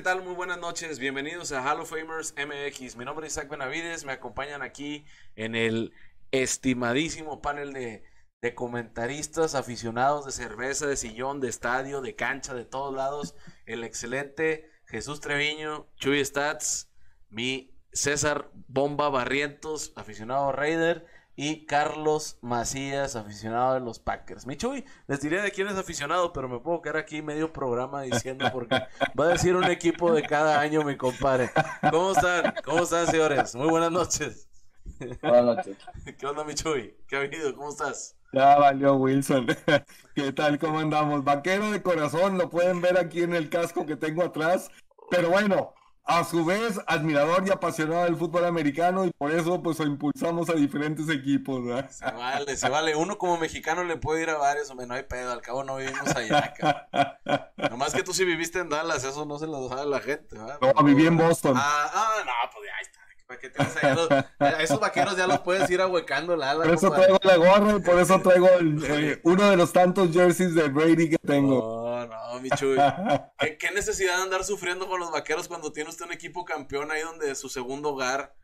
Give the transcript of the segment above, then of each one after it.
¿qué tal? Muy buenas noches. Bienvenidos a Hall of Famers MX. Mi nombre es Isaac Benavides. Me acompañan aquí en el estimadísimo panel de comentaristas aficionados de cerveza, de sillón, de estadio, de cancha, de todos lados. El excelente Jesús Treviño, Chuy Stats, mi César Bomba Barrientos, aficionado Raider, y Carlos Macías, aficionado de los Packers. Mi Chuy, les diré de quién es aficionado, pero me puedo quedar aquí medio programa diciendo porque va a decir un equipo de cada año, mi compadre. ¿Cómo están? ¿Cómo están, señores? Muy buenas noches. Buenas noches. ¿Qué onda, mi Chuy? ¿Qué ha habido? ¿Cómo estás? Ya valió Wilson. ¿Qué tal? ¿Cómo andamos? Vaquero de corazón, lo pueden ver aquí en el casco que tengo atrás. Pero bueno, a su vez, admirador y apasionado del fútbol americano y por eso pues impulsamos a diferentes equipos. ¿verdad? Se vale, se vale. Uno como mexicano le puede ir a varios, hombre, no hay pedo, al cabo no vivimos allá, cabrón. Nomás que tú sí viviste en Dallas, eso no se lo sabe la gente, ¿verdad? No, viví en Boston. Ah, ah, no, pues ya está. ¿Para qué tienes allá los- a esos vaqueros ya los puedes ir ahuecando la ala. Por eso traigo la gorra y por eso traigo el- eh, uno de los tantos jerseys de Brady que tengo. No, no, mi Chuy. ¿Qué, qué necesidad de andar sufriendo con los vaqueros cuando tiene usted un equipo campeón ahí donde es su segundo hogar?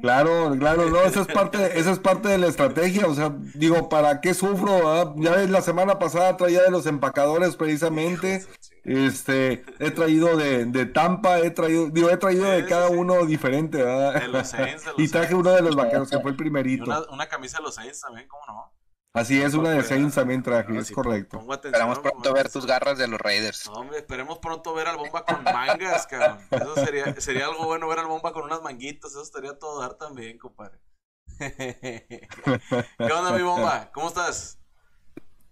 Claro, claro, no, esa es parte, esa es parte de la estrategia, o sea, digo, ¿para qué sufro? ah? Ya ves, la semana pasada traía de los empacadores precisamente, este, he traído de, de Tampa, he traído, digo, he traído de cada uno diferente, ¿verdad? De los Saints, de los Y traje uno de los vaqueros, que fue el primerito. una, una camisa de los Saints también, ¿cómo no? Así es, una de Saints también traje, es correcto. atención, Esperamos pronto ver tus garras de los Raiders. No, hombre, esperemos pronto ver al bomba con mangas, cabrón. Eso sería, sería algo bueno ver al bomba con unas manguitas. Eso estaría todo dar también, compadre. ¿Qué onda, mi bomba? ¿Cómo estás?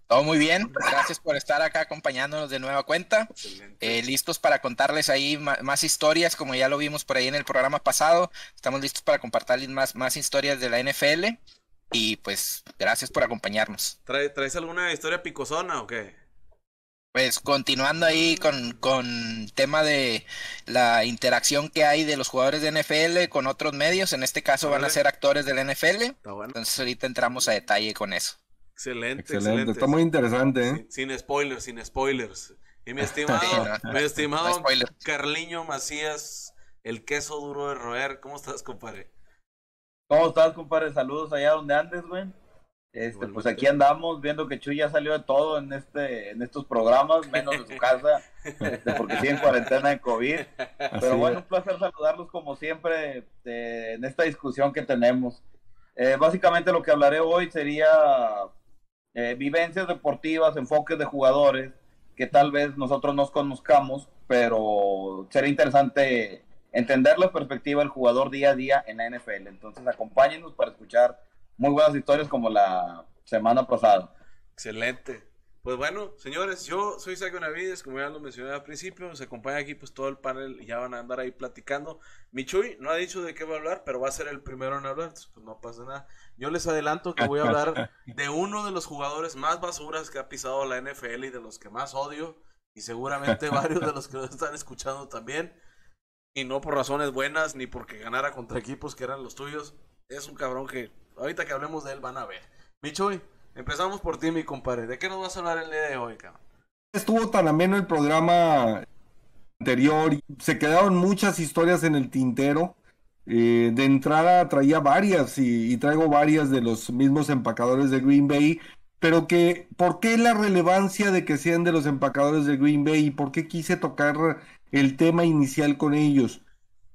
Todo muy bien, gracias por estar acá acompañándonos de nueva cuenta. Excelente. Eh, listos para contarles ahí más historias, como ya lo vimos por ahí en el programa pasado. Estamos listos para compartirles más, más historias de la NFL. Y pues, gracias por acompañarnos. ¿Trae- ¿Traes alguna historia picosona o qué? Pues continuando ahí con, con tema de la interacción que hay de los jugadores de NFL con otros medios, en este caso van a ser actores del NFL, Está bueno. entonces ahorita entramos a detalle con eso. Excelente, Excelente, excelente. está muy interesante, ¿eh? Sin, sin spoilers, sin spoilers. Y mi estimado, Sí, no, mi estimado no. Carliño Macías, el queso duro de roer. ¿Cómo estás, compadre? ¿Cómo estás, compadre? Saludos allá donde andes, güey. Este, pues aquí andamos viendo que Chuy ya salió de todo en este, en estos programas, menos de su casa, este, porque sigue en cuarentena de COVID. Pero bueno, un placer saludarlos como siempre eh, en esta discusión que tenemos. Eh, básicamente lo que hablaré hoy sería eh, vivencias deportivas, enfoques de jugadores que tal vez nosotros nos conozcamos, pero sería interesante entender la perspectiva del jugador día a día en la NFL. Entonces acompáñenos para escuchar muy buenas historias como la semana pasada. Excelente. Pues bueno, señores, yo soy Isaac Benavides, como ya lo mencioné al principio, nos acompaña aquí pues todo el panel y ya van a andar ahí platicando. Michuy no ha dicho de qué va a hablar, pero va a ser el primero en hablar, entonces, pues no pasa nada. Yo les adelanto que voy a hablar de uno de los jugadores más basuras que ha pisado la NFL y de los que más odio, y seguramente varios de los que lo están escuchando también, y no por razones buenas ni porque ganara contra equipos que eran los tuyos. Es un cabrón que ahorita que hablemos de él van a ver. Michuy, empezamos por ti, mi compadre. ¿De qué nos vas a hablar el día de hoy, cabrón? Estuvo tan ameno el programa anterior, se quedaron muchas historias en el tintero. Eh, de entrada traía varias y, y traigo varias de los mismos empacadores de Green Bay, pero que, ¿por qué la relevancia de que sean de los empacadores de Green Bay y por qué quise tocar el tema inicial con ellos?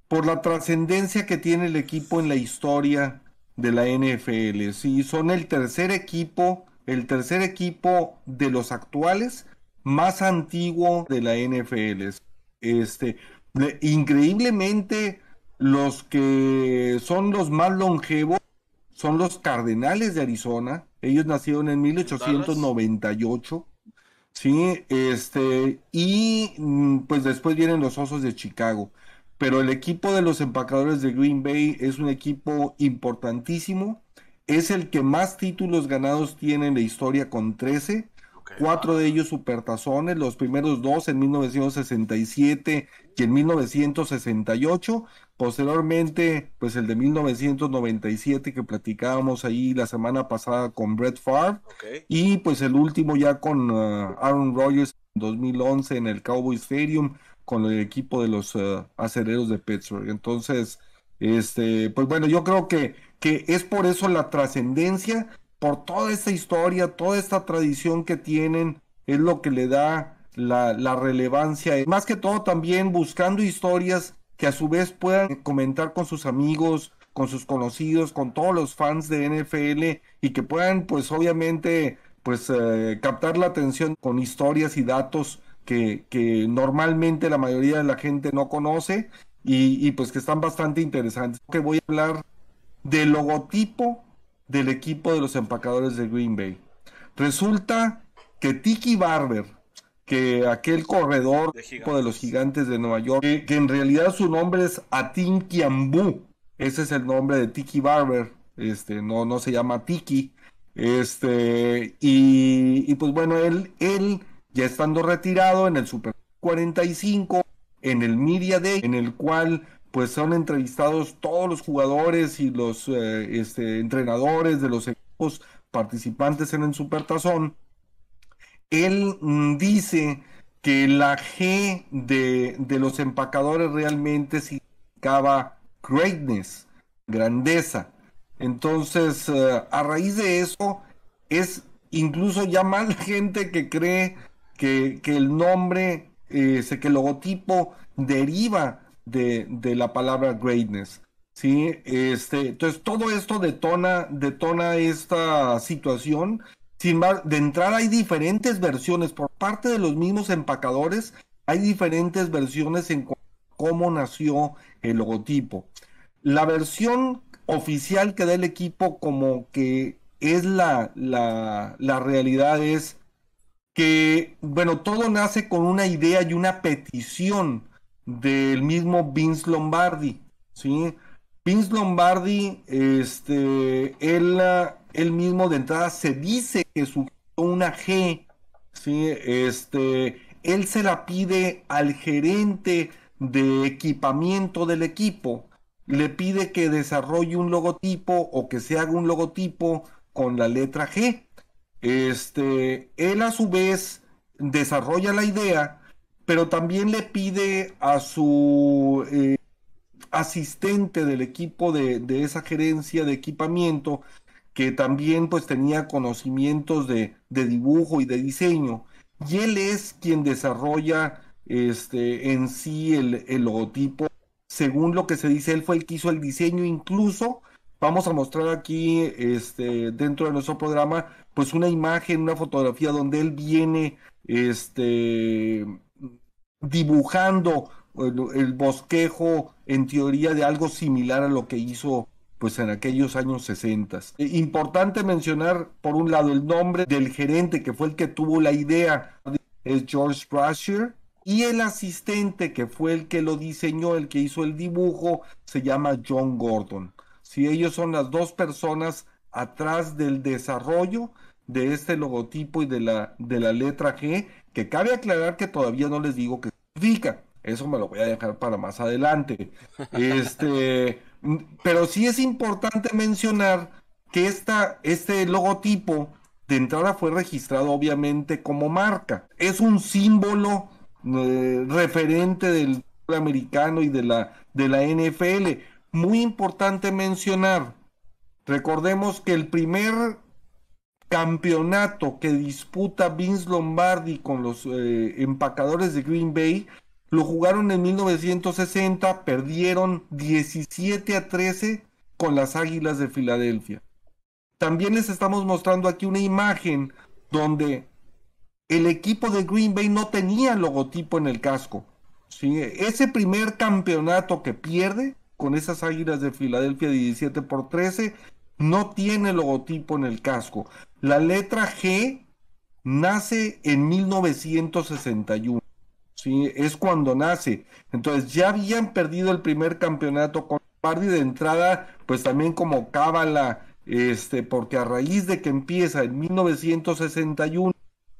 Por la trascendencia que tiene el equipo en la historia de la NFL. Sí, son el tercer equipo, el tercer equipo de los actuales más antiguo de la NFL. Este, le- increíblemente, los que son los más longevos son los Cardenales de Arizona. Ellos nacieron en 1898. Sí, este, y mm, pues después vienen los Osos de Chicago. Pero el equipo de los empacadores de Green Bay es un equipo importantísimo. Es el que más títulos ganados tiene en la historia con 13. Ok. Cuatro de ellos supertazones, los primeros dos en 1967 y en 1968. Posteriormente, pues el de 1997 que platicábamos ahí la semana pasada con Brett Favre. Y pues el último ya con uh, Aaron Rodgers 2011 en el Cowboy Stadium con el equipo de los uh, acereros de Pittsburgh. Entonces, este, pues bueno, yo creo que, que es por eso la trascendencia, por toda esta historia, toda esta tradición que tienen, es lo que le da la, la relevancia. Más que todo también buscando historias que a su vez puedan comentar con sus amigos, con sus conocidos, con todos los fans de NFL y que puedan pues obviamente pues eh, captar la atención con historias y datos que, que, normalmente la mayoría de la gente no conoce y, y, pues que están bastante interesantes. Que voy a hablar del logotipo del equipo de los empacadores de Green Bay. Resulta que Tiki Barber, que aquel corredor de, de, los gigantes de Nueva York, que, que, en realidad su nombre es Atin Kiambu, ese es el nombre de Tiki Barber, este, no, no se llama Tiki, este, y, y, pues bueno, él, él ya estando retirado en el Super 45, en el Media Day, en el cual pues son entrevistados todos los jugadores y los eh, este, entrenadores de los equipos participantes en el Super Tazón, él mm, dice que la G de, de los empacadores realmente significaba greatness, grandeza. Entonces, uh, a raíz de eso, es incluso ya más gente que cree que, que el nombre, eh, que el logotipo deriva de, de, la palabra greatness. ¿sí? Este, entonces, todo esto detona, detona esta situación. Sin más, de entrada hay diferentes versiones por parte de los mismos empacadores, hay diferentes versiones en cómo nació el logotipo. La versión oficial que da el equipo como que es la, la, la realidad es que, bueno, todo nace con una idea y una petición del mismo Vince Lombardi, ¿sí? Vince Lombardi, este, él, él mismo de entrada se dice que su una G. Este, él se la pide al gerente de equipamiento del equipo, le pide que desarrolle un logotipo o que se haga un logotipo con la letra G. Este, él a su vez desarrolla la idea, pero también le pide a su eh, asistente del equipo de, de, esa gerencia de equipamiento, que también pues tenía conocimientos de, de dibujo y de diseño, y él es quien desarrolla este, en sí el, el logotipo. Según lo que se dice, él fue el que hizo el diseño, incluso vamos a mostrar aquí este, dentro de nuestro programa, pues una imagen, una fotografía donde él viene este, dibujando el, el, bosquejo en teoría de algo similar a lo que hizo pues en aquellos años 60. Importante mencionar, por un lado, el nombre del gerente que fue el que tuvo la idea, es George Brasher, y el asistente, que fue el que lo diseñó, el que hizo el dibujo, se llama John Gordon. Si ellos son las dos personas atrás del desarrollo de este logotipo y de la, de la letra G, que cabe aclarar que todavía no les digo qué significa. Eso me lo voy a dejar para más adelante. Este, pero sí es importante mencionar que esta, este logotipo de entrada fue registrado obviamente como marca. Es un símbolo eh, referente del americano y de la, de la NFL. Muy importante mencionar, recordemos que el primer campeonato que disputa Vince Lombardi con los eh, empacadores de Green Bay lo jugaron en 1960, perdieron 17 a 13 con las Águilas de Filadelfia. También les estamos mostrando aquí una imagen donde el equipo de Green Bay no tenía logotipo en el casco. ¿sí? Ese primer campeonato que pierde con esas águilas de Filadelfia 17 por 13 no tiene logotipo en el casco. La letra G nace en 1961. Es cuando nace. Entonces ya habían perdido el primer campeonato con Party de entrada, pues también como cábala, este, porque a raíz de que empieza en 1961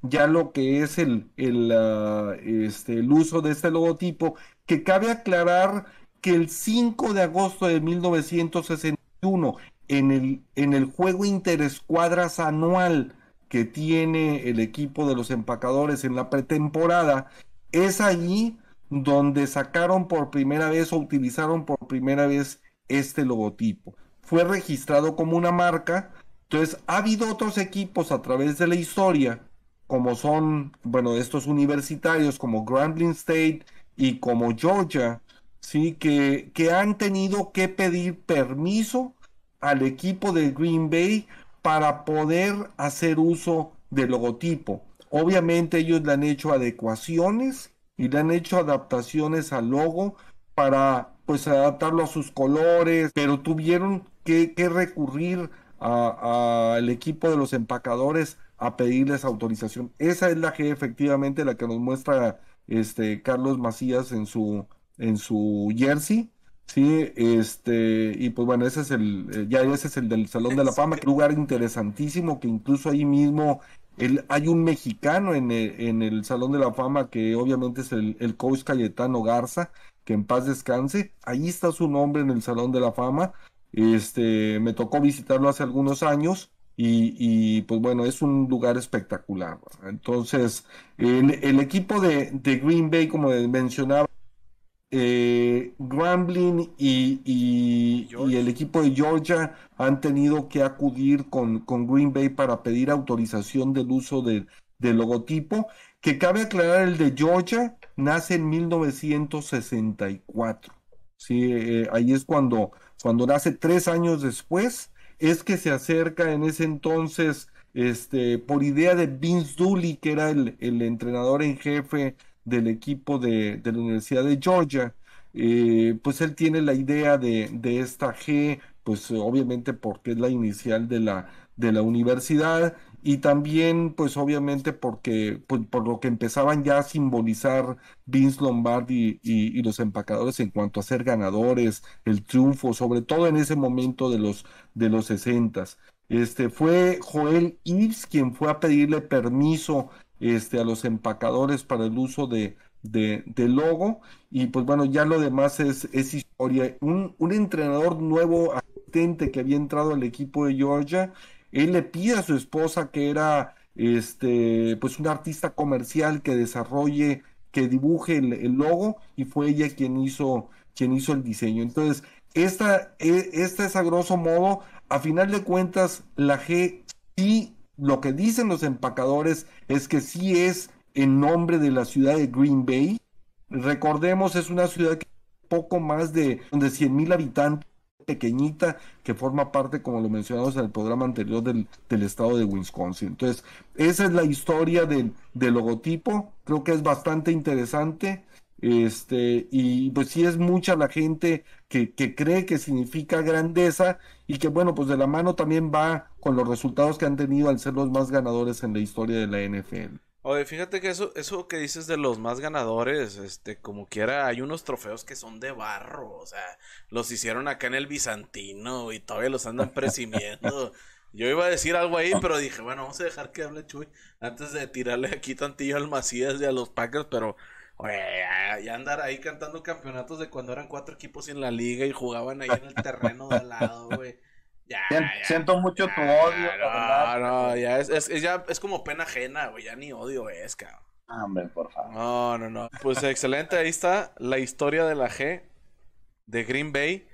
ya lo que es el, el, uh, este, el uso de este logotipo, que cabe aclarar que el 5 de agosto de 1961, en el, en el juego interescuadras anual que tiene el equipo de los empacadores en la pretemporada, es allí donde sacaron por primera vez o utilizaron por primera vez este logotipo. Fue registrado como una marca, entonces ha habido otros equipos a través de la historia, como son, bueno, estos universitarios como Grambling State y como Georgia, ¿sí? que, que han tenido que pedir permiso al equipo de Green Bay para poder hacer uso del logotipo. Obviamente ellos le han hecho adecuaciones y le han hecho adaptaciones al logo para pues adaptarlo a sus colores, pero tuvieron que, recurrir al equipo de los empacadores a pedirles autorización. Esa es la que efectivamente la que nos muestra este Carlos Macías en su en su jersey. Sí, este, y pues bueno, ese es el, eh, ya ese es el del Salón de la Fama, que lugar interesantísimo, que incluso ahí mismo el, hay un mexicano en el, en el, Salón de la Fama, que obviamente es el, el coach Cayetano Garza, que en paz descanse, ahí está su nombre en el Salón de la Fama, este, me tocó visitarlo hace algunos años, y, pues bueno, es un lugar espectacular. Entonces, el, equipo de, Green Bay, como mencionaba, eh, Grambling y, el equipo de Georgia han tenido que acudir con, con Green Bay para pedir autorización del uso del logotipo, que cabe aclarar el de Georgia nace en 1964. Sí, eh, ahí es cuando, cuando nace tres años después, es que se acerca en ese entonces, este, por idea de Vince Dooley, que era el, el entrenador en jefe del equipo de, la Universidad de Georgia, eh, pues él tiene la idea de, esta G, pues obviamente porque es la inicial de la, de la universidad y también pues obviamente porque pues, por lo que empezaban ya a simbolizar Vince Lombardi y, los empacadores en cuanto a ser ganadores, el triunfo, sobre todo en ese momento de los de los 60 Este fue Joel Ives quien fue a pedirle permiso este, a los empacadores para el uso de, de, logo. Y pues bueno, ya lo demás es, es historia. Un, un, entrenador nuevo, asistente que había entrado al equipo de Georgia, él le pide a su esposa que era este, pues un artista comercial que desarrolle, que dibuje el, logo, y fue ella quien hizo, quien hizo el diseño. Entonces, esta, e, esta es a grosso modo, a final de cuentas, la G sí lo que dicen los empacadores es que sí es en nombre de la ciudad de Green Bay. Recordemos, es una ciudad que poco más de, de 100 mil habitantes, pequeñita, que forma parte, como lo mencionamos en el programa anterior, del, del estado de Wisconsin. Entonces, esa es la historia del, del logotipo. Creo que es bastante interesante. Este, y pues sí es mucha la gente que, que, cree que significa grandeza y que bueno, pues de la mano también va con los resultados que han tenido al ser los más ganadores en la historia de la NFL. Oye, fíjate que eso, eso que dices de los más ganadores, este, como quiera, hay unos trofeos que son de barro, o sea, los hicieron acá en el Bizantino y todavía los andan presumiendo. Yo iba a decir algo ahí, pero dije, bueno, vamos a dejar que hable Chuy antes de tirarle aquí tantillo al Macías y a los Packers, pero Ya, andar ahí cantando campeonatos de cuando eran cuatro equipos en la liga y jugaban ahí en el terreno de al lado, güey. Ya, Siento mucho tu odio. No, no, ya es, es, ya es como pena ajena, güey. Ya ni odio es, cabrón. Ah, hombre, por favor. No, no, no. Pues excelente, ahí está la historia de la G de Green Bay,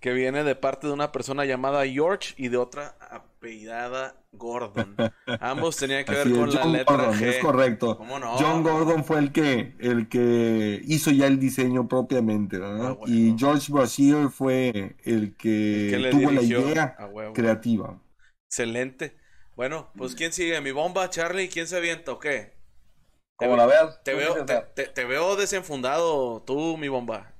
que viene de parte de una persona llamada George y de otra apellidada Gordon. Ambos tenían que ver con la letra G. Es correcto. John Gordon fue el que, el que hizo ya el diseño propiamente, ¿verdad? Ah, y George Brashear fue el que, tuvo la idea creativa. Excelente. Bueno, pues ¿quién sigue? ¿Mi bomba, Charlie? ¿Quién se avienta o qué? Como la veas. Te veo, te veo desenfundado, tú, mi bomba.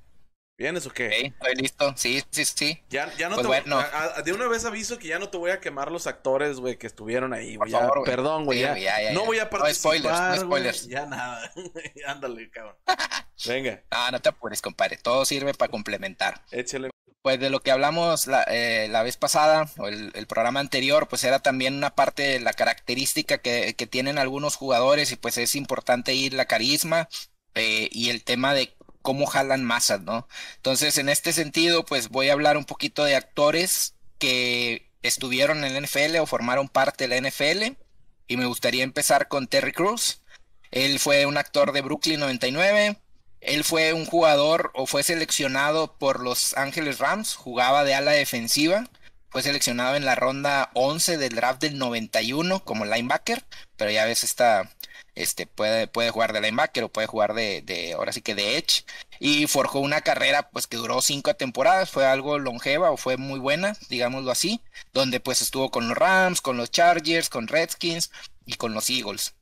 ¿Vienes o qué? estoy listo. Sí, sí, sí. Ya, ya no pues te voy, De una vez aviso que ya no te voy a quemar los actores, güey, que estuvieron ahí, güey. Perdón, güey. no voy a participar. No spoilers, no spoilers. Ya nada. Ándale, cabrón. Venga. Ah, no te apures, compadre. Todo sirve para complementar. Échale. Pues de lo que hablamos la, eh, la vez pasada, o el, el, programa anterior, pues era también una parte de la característica que, que tienen algunos jugadores, y pues es importante ir la carisma. Eh, y el tema de cómo jalan masas, ¿no? Entonces, en este sentido, pues voy a hablar un poquito de actores que estuvieron en la NFL o formaron parte de la NFL y me gustaría empezar con Terry Cruz. Él fue un actor de Brooklyn 99. Él fue un jugador o fue seleccionado por los Ángeles Rams, jugaba de ala defensiva. Fue seleccionado en la ronda 11 del draft del 91 como linebacker, pero ya ves esta este puede, puede jugar de linebacker o puede jugar de, ahora sí que de edge y forjó una carrera pues que duró cinco temporadas fue algo longeva o fue muy buena digámoslo así donde pues estuvo con los Rams con los Chargers con Redskins y con los Eagles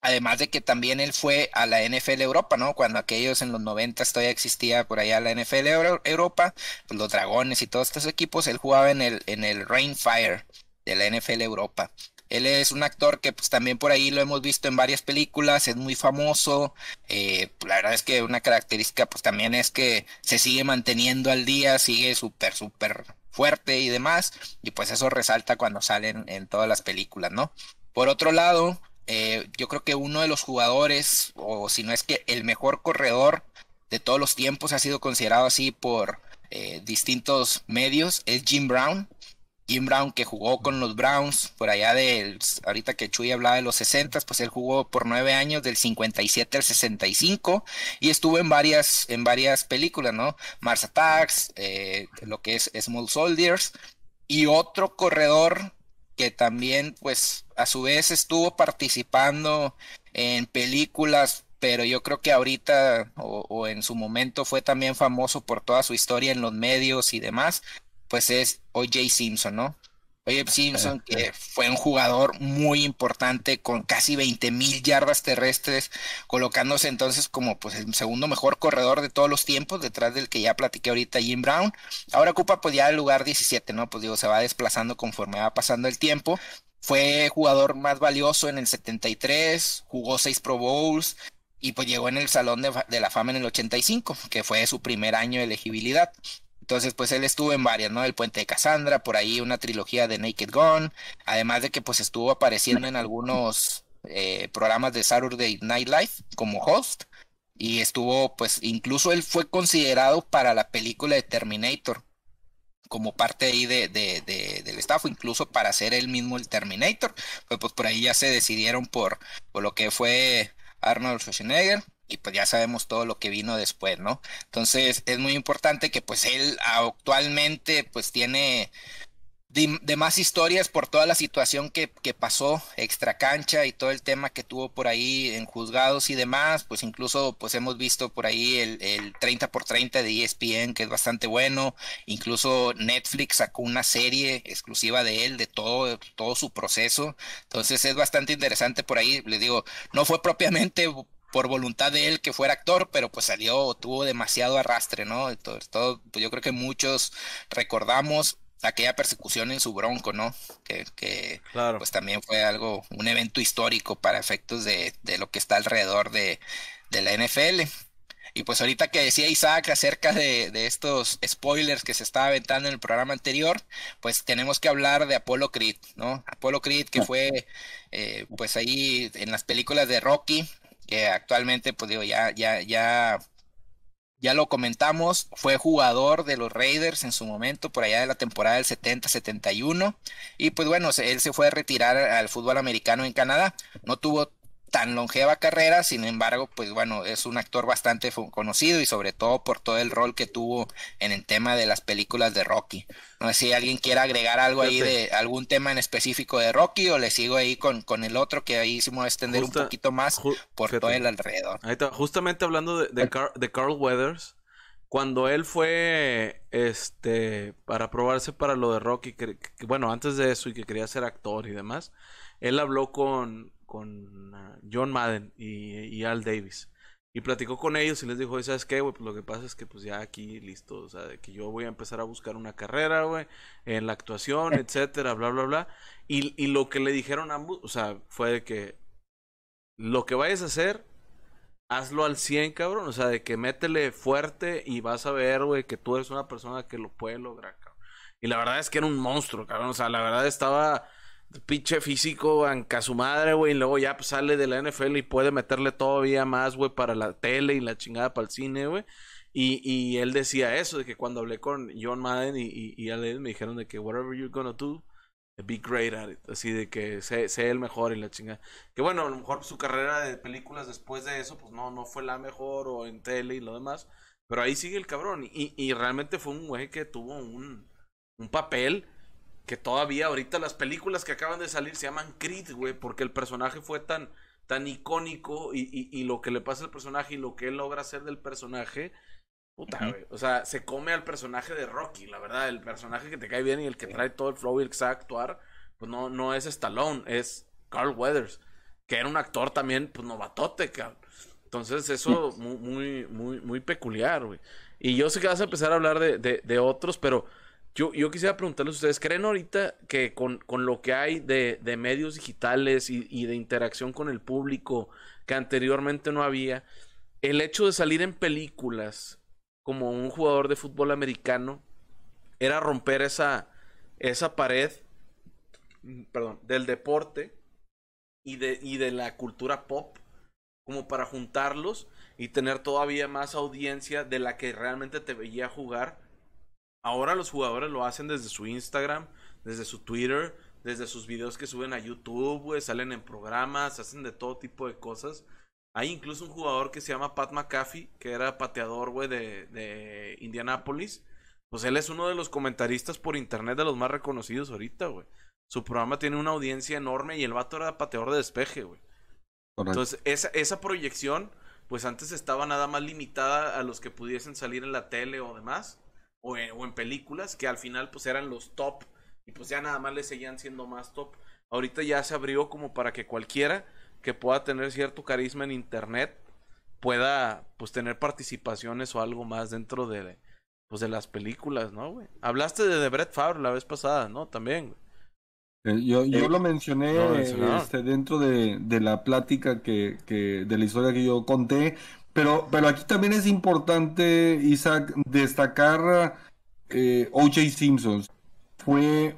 Además de que también él fue a la NFL Europa, ¿no? Cuando aquellos en los 90 todavía existía por allá la NFL Europa, pues los Dragones y todos estos equipos, él jugaba en el, en el Rainfire de la NFL Europa. Él es un actor que pues también por ahí lo hemos visto en varias películas, es muy famoso. Eh, la verdad es que una característica pues también es que se sigue manteniendo al día, sigue súper, súper fuerte y demás. Y pues eso resalta cuando salen en todas las películas, ¿no? Por otro lado, eh, yo creo que uno de los jugadores, o si no es que el mejor corredor de todos los tiempos ha sido considerado así por eh, distintos medios, es Jim Brown. Jim Brown que jugó con los Browns por allá del, ahorita que Chuy hablaba de los 60, pues él jugó por nueve años del 57 al 65 y estuvo en varias, en varias películas, ¿no? Mars Attacks, eh, lo que es Small Soldiers y otro corredor que también pues a su vez estuvo participando en películas pero yo creo que ahorita o, o, en su momento fue también famoso por toda su historia en los medios y demás, pues es O.J. Simpson, ¿no? Oye, Simpson, que fue un jugador muy importante con casi 20 mil yardas terrestres, colocándose entonces como pues el segundo mejor corredor de todos los tiempos, detrás del que ya platiqué ahorita, Jim Brown. Ahora ocupa pues ya el lugar 17, ¿no? Pues digo, se va desplazando conforme va pasando el tiempo. Fue jugador más valioso en el 73, jugó seis Pro Bowls y pues llegó en el Salón de, de la Fama en el 85, que fue su primer año de elegibilidad. Entonces, pues él estuvo en varias, ¿no? El Puente de Cassandra, por ahí una trilogía de Naked Gun, además de que pues estuvo apareciendo en algunos eh, programas de Saturday Night Live como host y estuvo, pues incluso él fue considerado para la película de Terminator como parte ahí de, de, de, del staff, incluso para ser él mismo el Terminator, pues, pues por ahí ya se decidieron por, por lo que fue Arnold Schwarzenegger y pues ya sabemos todo lo que vino después, ¿no? Entonces es muy importante que pues él actualmente pues tiene de, más historias por toda la situación que, que, pasó extra cancha y todo el tema que tuvo por ahí en juzgados y demás, pues incluso pues hemos visto por ahí el, el 30 por 30 de ESPN que es bastante bueno, incluso Netflix sacó una serie exclusiva de él, de todo, todo su proceso, entonces es bastante interesante por ahí, le digo, no fue propiamente por voluntad de él que fuera actor, pero pues salió, tuvo demasiado arrastre, ¿no? Todo, todo pues yo creo que muchos recordamos aquella persecución en su bronco, ¿no? Que, que claro. pues también fue algo, un evento histórico para efectos de, de lo que está alrededor de, de, la NFL. Y pues ahorita que decía Isaac acerca de, de, estos spoilers que se estaba aventando en el programa anterior, pues tenemos que hablar de Apollo Creed, ¿no? Apollo Creed que fue eh, pues ahí en las películas de Rocky, que actualmente, pues digo, ya, ya, ya, ya lo comentamos, fue jugador de los Raiders en su momento, por allá de la temporada del 70-71, y pues bueno, él se fue a retirar al fútbol americano en Canadá, no tuvo tan longeva carrera, sin embargo, pues bueno, es un actor bastante conocido y sobre todo por todo el rol que tuvo en el tema de las películas de Rocky. No sé si alguien quiere agregar algo ahí de algún tema en específico de Rocky o le sigo ahí con, con el otro que ahí a extender Justa, un poquito más por fíjate, todo el alrededor. Ahí está, justamente hablando de, de, Car de Carl Weathers, cuando él fue este para probarse para lo de Rocky, que, que, bueno, antes de eso y que quería ser actor y demás, él habló con, con uh, John Madden y, y, Al Davis. Y platicó con ellos y les dijo, ¿sabes qué, güey? Pues lo que pasa es que pues ya aquí listo, o sea, que yo voy a empezar a buscar una carrera, güey, en la actuación, etcétera, bla, bla, bla. Y, y lo que le dijeron ambos, o sea, fue de que lo que vayas a hacer, hazlo al 100, cabrón. O sea, de que métele fuerte y vas a ver, güey, que tú eres una persona que lo puede lograr, cabrón. Y la verdad es que era un monstruo, cabrón. O sea, la verdad estaba pinche físico anca su madre, güey. Y luego ya pues, sale de la NFL y puede meterle todavía más, güey, para la tele y la chingada para el cine, güey. Y, y él decía eso, de que cuando hablé con John Madden y, y, y a él me dijeron de que whatever you're gonna do, be great at it, así de que sea, el mejor y la chingada. Que bueno, a lo mejor su carrera de películas después de eso, pues no, no fue la mejor o en tele y lo demás, pero ahí sigue el cabrón y, y realmente fue un güey que tuvo un, un papel que todavía ahorita las películas que acaban de salir se llaman Creed, güey, porque el personaje fue tan, tan icónico y, y, y, lo que le pasa al personaje y lo que él logra hacer del personaje, puta, güey. O sea, se come al personaje de Rocky, la verdad, el personaje que te cae bien y el que trae todo el flow y el que sabe actuar, pues no, no es Stallone, es Carl Weathers, que era un actor también, pues novatote, cabrón. Entonces, eso muy, muy, muy, muy peculiar, güey. Y yo sé que vas a empezar a hablar de, de, de otros, pero yo, yo quisiera preguntarles ustedes, ¿creen ahorita que con, lo que hay de, medios digitales y, de interacción con el público que anteriormente no había, el hecho de salir en películas como un jugador de fútbol americano era romper esa, esa pared perdón, del deporte y de, y de la cultura pop como para juntarlos y tener todavía más audiencia de la que realmente te veía jugar Ahora los jugadores lo hacen desde su Instagram, desde su Twitter, desde sus videos que suben a YouTube, güey, salen en programas, hacen de todo tipo de cosas. Hay incluso un jugador que se llama Pat McAfee, que era pateador, güey, de, de Indianapolis. Pues él es uno de los comentaristas por internet de los más reconocidos ahorita, güey. Su programa tiene una audiencia enorme y el vato era pateador de despeje, güey. Entonces, esa, esa proyección, pues antes estaba nada más limitada a los que pudiesen salir en la tele o demás o en, películas que al final pues eran los top y pues ya nada más le seguían siendo más top. Ahorita ya se abrió como para que cualquiera que pueda tener cierto carisma en internet pueda pues tener participaciones o algo más dentro de pues de las películas, ¿no, güey? Hablaste de, de Brett Favre la vez pasada, ¿no? También, eh, Yo, yo eh, lo mencioné este, dentro de, de la plática que, que, de la historia que yo conté, pero, pero aquí también es importante, Isaac, destacar eh, O.J. Simpson. Fue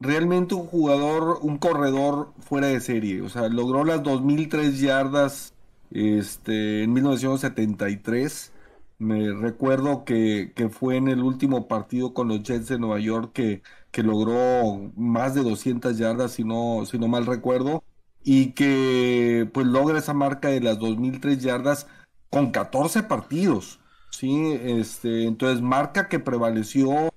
realmente un jugador, un corredor fuera de serie. O sea, logró las 2003 yardas este, en 1973. Me recuerdo que, que, fue en el último partido con los Jets de Nueva York que, que logró más de 200 yardas, si no, si no mal recuerdo y que pues logra esa marca de las 2003 yardas con 14 partidos, ¿sí? Este, entonces marca que prevaleció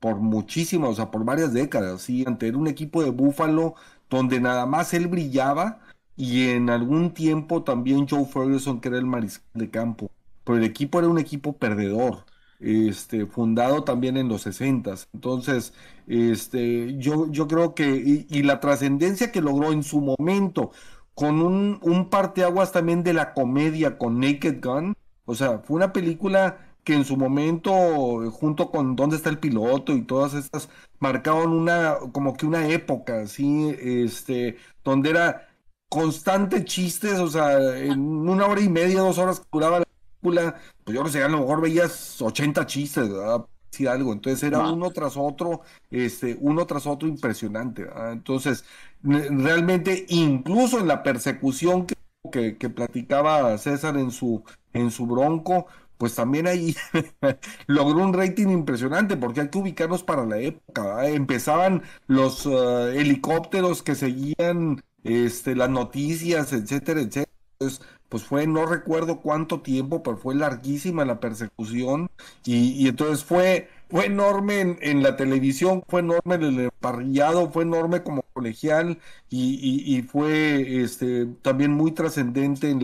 por muchísimas, o sea, por varias décadas, ¿sí? Ante un equipo de Búfalo donde nada más él brillaba y en algún tiempo también Joe Ferguson, que era el mariscal de campo, pero el equipo era un equipo perdedor este, fundado también en los 60. Entonces, este, yo, yo creo que, y, la trascendencia que logró en su momento, con un, parteaguas también de la comedia con Naked Gun, o sea, fue una película que en su momento, junto con Dónde está el piloto y todas estas, marcaron una, como que una época, así, este, donde era constante chistes, o sea, en una hora y media, dos horas que duraba la pues yo no sé, a lo mejor veías 80 chistes, ¿verdad? algo, entonces era uno tras otro, este, uno tras otro impresionante, entonces realmente incluso en la persecución que, que, platicaba César en su, en su bronco, pues también ahí logró un rating impresionante, porque hay que ubicarnos para la época. Empezaban los uh, helicópteros que seguían este, las noticias, etcétera, etcétera. Entonces, pues fue, no recuerdo cuánto tiempo, pero fue larguísima la persecución y, entonces fue, fue enorme en, la televisión, fue enorme en el emparrillado, fue enorme como colegial y, fue este, también muy trascendente en,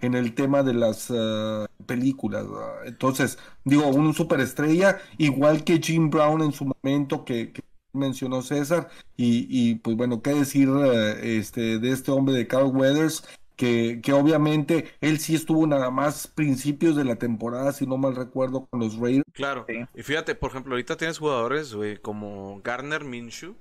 en el tema de las ah, películas. Entonces, digo, un superestrella, igual que Jim Brown en su momento que, mencionó César y, y, pues bueno, qué decir eh, este, de este hombre de Carl Weathers que, que, obviamente él sí estuvo nada más principios de la temporada, si no mal recuerdo, con los Raiders. Claro. Y fíjate, por ejemplo, ahorita tienes jugadores como Garner Minshew,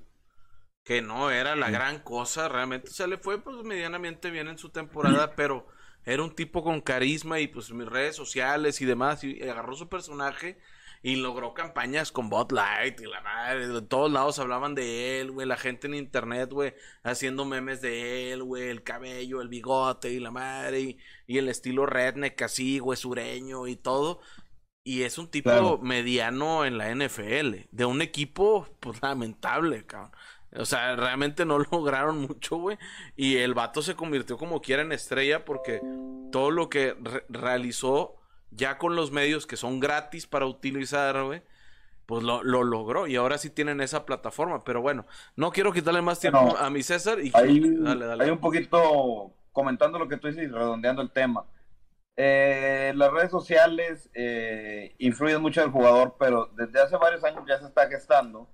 que no era la gran cosa, realmente se le fue pues medianamente bien en su temporada, pero era un tipo con carisma y pues mis redes sociales y demás, y agarró su personaje y logró campañas con Bot Light y la madre. De todos lados hablaban de él, güey. La gente en internet, güey, haciendo memes de él, güey. El cabello, el bigote y la madre. Y, el estilo redneck así, güey, sureño y todo. Y es un tipo mediano en la NFL. De un equipo, pues lamentable, cabrón. O sea, realmente no lograron mucho, güey. Y el vato se convirtió como quiera en estrella porque todo lo que realizó ya con los medios que son gratis para utilizar, güey, pues lo, logró. Y ahora sí tienen esa plataforma. Pero bueno, no quiero quitarle más tiempo a mi César. Y hay, hay un poquito comentando lo que tú dices y redondeando el tema. Eh, las redes sociales eh, influyen mucho en el jugador, pero desde hace varios años ya se está gestando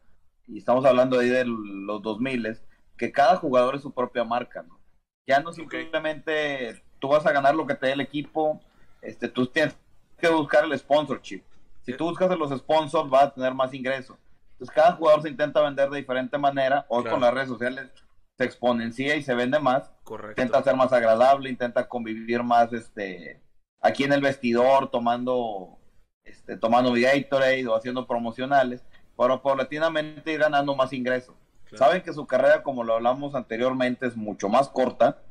y estamos hablando ahí de los 2000, que cada jugador es su propia marca, ¿no? Ya no simplemente tú vas a ganar lo que te dé el equipo, este, tú tienes que buscar el sponsorship. Si tú buscas los sponsors, vas a tener más ingresos. Entonces, cada jugador se intenta vender de diferente manera. Hoy con las redes sociales se exponencia y se vende más. Correcto. Intenta ser más agradable, intenta convivir más este, aquí en el vestidor, tomando, este, tomando Gatorade o haciendo promocionales pero paulatinamente ir ganando más ingresos. Saben que su carrera, como lo hablamos anteriormente, es mucho más corta.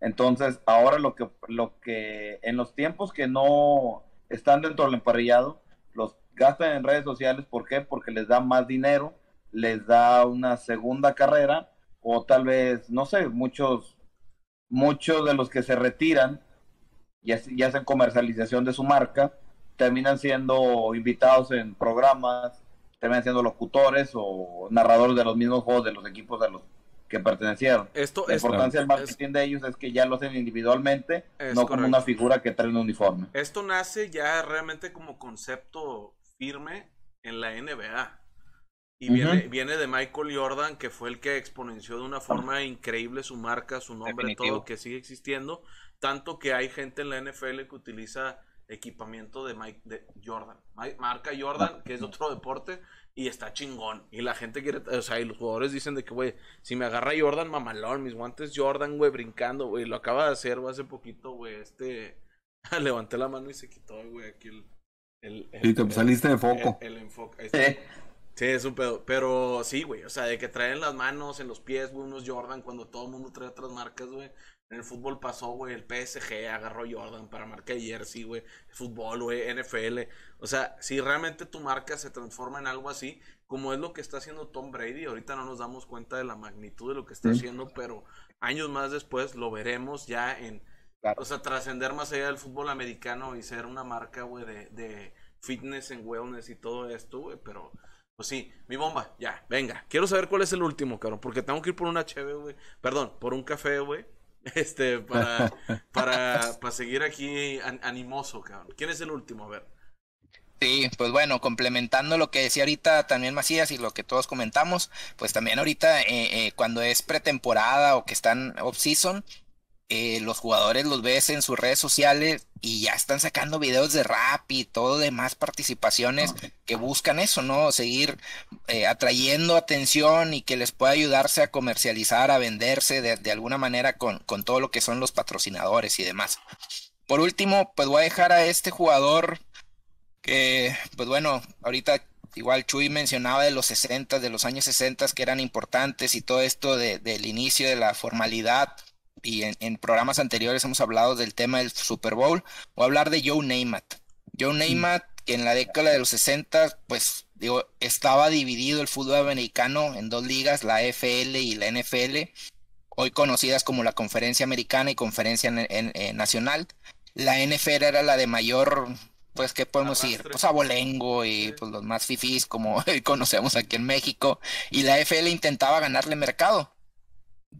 Entonces, ahora lo que, lo que en los tiempos que no están dentro del emparrillado, los gastan en redes sociales. ¿Por qué? Porque les da más dinero, les da una segunda carrera, o tal vez, no sé, muchos, muchos de los que se retiran y, y hacen comercialización de su marca, terminan siendo invitados en programas terminan siendo locutores o narradores de los mismos juegos de los equipos a los que pertenecieron. Esto, la importancia del marketing de ellos es que ya lo hacen individualmente, no como una figura que trae un uniforme. Esto nace ya realmente como concepto firme en la NBA. Y viene, viene de Michael Jordan, que fue el que exponenció de una forma increíble su marca, su nombre, todo, que sigue existiendo. Tanto que hay gente en la NFL que utiliza equipamiento de Mike de Jordan. Marca Jordan, que es otro deporte, y está chingón. Y la gente quiere, o sea, y los jugadores dicen de que, güey, si me agarra Jordan, mamalón, mis guantes Jordan, güey, brincando, güey. Lo acaba de hacer, güey, hace poquito, güey, este. Levanté la mano y se quitó, güey, aquí el. el, y te saliste de foco. El, enfoque. Sí, es un pedo. Pero sí, güey. O sea, de que traen las manos en los pies, güey, unos Jordan cuando todo el mundo trae otras marcas, güey. En el fútbol pasó, güey, el PSG agarró Jordan para marcar jersey, güey. Fútbol, güey, NFL. O sea, si realmente tu marca se transforma en algo así, como es lo que está haciendo Tom Brady, ahorita no nos damos cuenta de la magnitud de lo que está haciendo, pero años más después lo veremos ya en, o sea, trascender más allá del fútbol americano y ser una marca, güey, de, de fitness and wellness y todo esto, güey, pero... Pues sí, mi bomba, ya, venga. Quiero saber cuál es el último, cabrón, porque tengo que ir por una cheve, güey. Perdón, por un café, güey. Este, para, para, para seguir aquí animoso, cabrón. ¿Quién es el último? A ver. Sí, pues bueno, complementando lo que decía ahorita también Macías y lo que todos comentamos, pues también ahorita eh, eh, cuando es pretemporada o que están off-season, eh, los jugadores los ves en sus redes sociales y ya están sacando videos de rap y todo demás participaciones que buscan eso, ¿no? Seguir eh, atrayendo atención y que les pueda ayudarse a comercializar, a venderse de, alguna manera con, con, todo lo que son los patrocinadores y demás. Por último, pues voy a dejar a este jugador que, pues bueno, ahorita igual Chuy mencionaba de los 60, de los años 60 que eran importantes y todo esto del inicio de la formalidad y en, programas anteriores hemos hablado del tema del Super Bowl, voy a hablar de Joe Namath. Joe. Namath, que en la década de los 60, pues digo, estaba dividido el fútbol americano en dos ligas, la FL y la NFL, hoy conocidas como la Conferencia Americana y Conferencia Nacional. La NFL era la de mayor pues, ¿qué podemos decir? Pues abolengo y pues los más fifís como conocemos aquí en México. Y la FL intentaba ganarle mercado.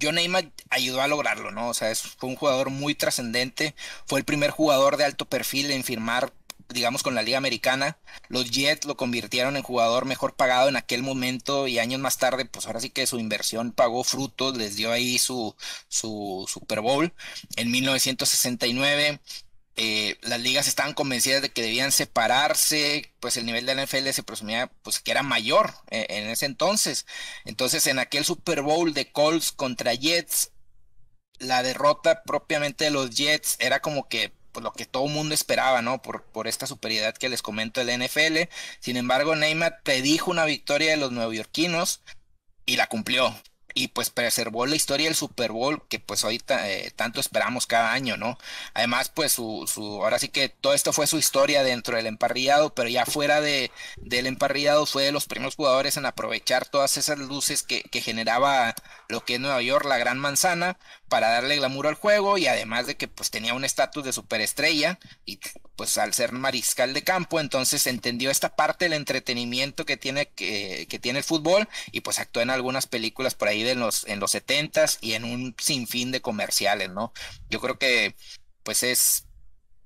John Neymar ayudó a lograrlo, ¿no? O sea, es, fue un jugador muy trascendente, fue el primer jugador de alto perfil en firmar, digamos, con la Liga Americana. Los Jets lo convirtieron en jugador mejor pagado en aquel momento y años más tarde, pues ahora sí que su inversión pagó frutos, les dio ahí su, su Super Bowl en 1969. Eh, las ligas estaban convencidas de que debían separarse, pues el nivel de la NFL se presumía pues que era mayor eh, en ese entonces. Entonces en aquel Super Bowl de Colts contra Jets, la derrota propiamente de los Jets era como que pues, lo que todo el mundo esperaba, ¿no? Por, por esta superioridad que les comento de la NFL. Sin embargo, Neymar predijo una victoria de los neoyorquinos y la cumplió y pues preservó la historia del Super Bowl que pues hoy eh, tanto esperamos cada año, ¿no? Además pues su, su, ahora sí que todo esto fue su historia dentro del emparrillado, pero ya fuera de, del emparrillado fue de los primeros jugadores en aprovechar todas esas luces que, que generaba lo que es Nueva York, la gran manzana, para darle glamour al juego y además de que pues tenía un estatus de superestrella y pues al ser mariscal de campo entonces entendió esta parte del entretenimiento que tiene que, que tiene el fútbol y pues actuó en algunas películas por ahí de los en los setentas y en un sinfín de comerciales, ¿no? Yo creo que pues es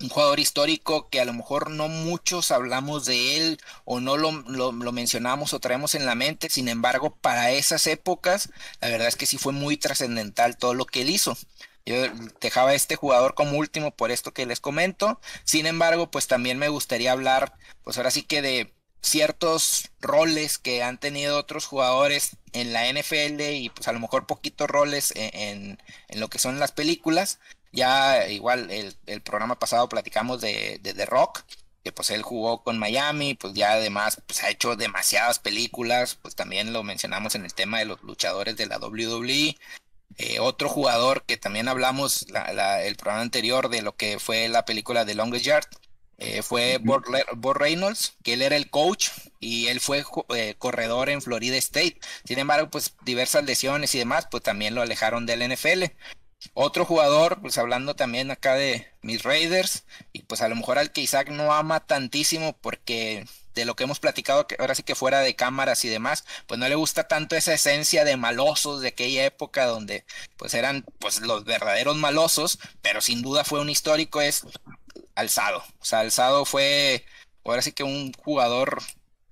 un jugador histórico que a lo mejor no muchos hablamos de él o no lo, lo, mencionamos o traemos en la mente, sin embargo, para esas épocas, la verdad es que sí fue muy trascendental todo lo que él hizo. Yo dejaba a este jugador como último por esto que les comento, sin embargo, pues también me gustaría hablar, pues ahora sí que de ciertos roles que han tenido otros jugadores en la NFL y pues a lo mejor poquitos roles en, en lo que son las películas, ya igual el, el programa pasado platicamos de, de The Rock, que pues él jugó con Miami, pues ya además pues ha hecho demasiadas películas, pues también lo mencionamos en el tema de los luchadores de la WWE. Eh, otro jugador que también hablamos la, el programa anterior de lo que fue la película de Longest Yard, eh, fue Bob, Reynolds, que él era el coach y él fue eh, corredor en Florida State. Sin embargo, pues diversas lesiones y demás, pues también lo alejaron del NFL. Otro jugador, pues hablando también acá de mis Raiders, y pues a lo mejor al que Isaac no ama tantísimo porque de lo que hemos platicado, que ahora sí que fuera de cámaras y demás, pues no le gusta tanto esa esencia de malosos de aquella época donde pues eran pues los verdaderos malosos, pero sin duda fue un histórico, es Alzado. O sea, Alzado fue ahora sí que un jugador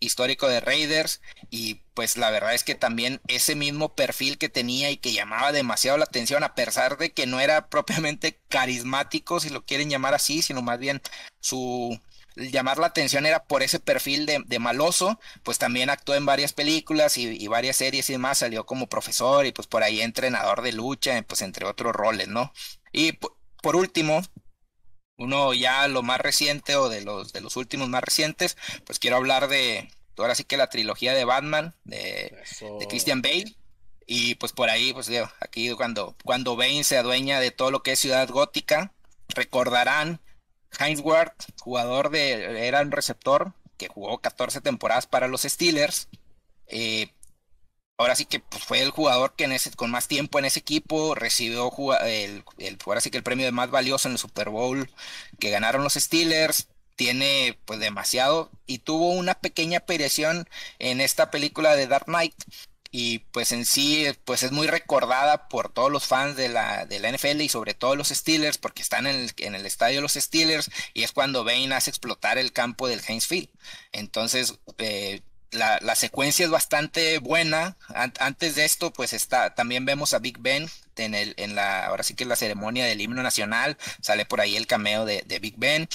histórico de Raiders y pues la verdad es que también ese mismo perfil que tenía y que llamaba demasiado la atención a pesar de que no era propiamente carismático si lo quieren llamar así sino más bien su llamar la atención era por ese perfil de, maloso pues también actuó en varias películas y, varias series y demás salió como profesor y pues por ahí entrenador de lucha pues entre otros roles no y por último uno ya lo más reciente o de los, de los últimos más recientes, pues quiero hablar de, ahora sí que la trilogía de Batman, de, de Christian Bale. Y pues por ahí, pues aquí cuando, cuando Bane se adueña de todo lo que es Ciudad Gótica, recordarán Heinz Ward, jugador de, era un receptor que jugó 14 temporadas para los Steelers. Eh, ahora sí que pues, fue el jugador que con más tiempo en ese equipo recibió el, el, ahora sí que el premio de más valioso en el Super Bowl que ganaron los Steelers. Tiene pues demasiado y tuvo una pequeña aparición en esta película de Dark Knight y pues en sí pues es muy recordada por todos los fans de la, de la NFL y sobre todo los Steelers porque están en el, en el estadio de los Steelers y es cuando Bane hace explotar el campo del Heinz Field. Entonces eh, la, la, secuencia es bastante buena. antes de esto, pues está, también vemos a Big Ben en el, en la, ahora sí que es la ceremonia del himno nacional, sale por ahí el cameo de, de Big Ben.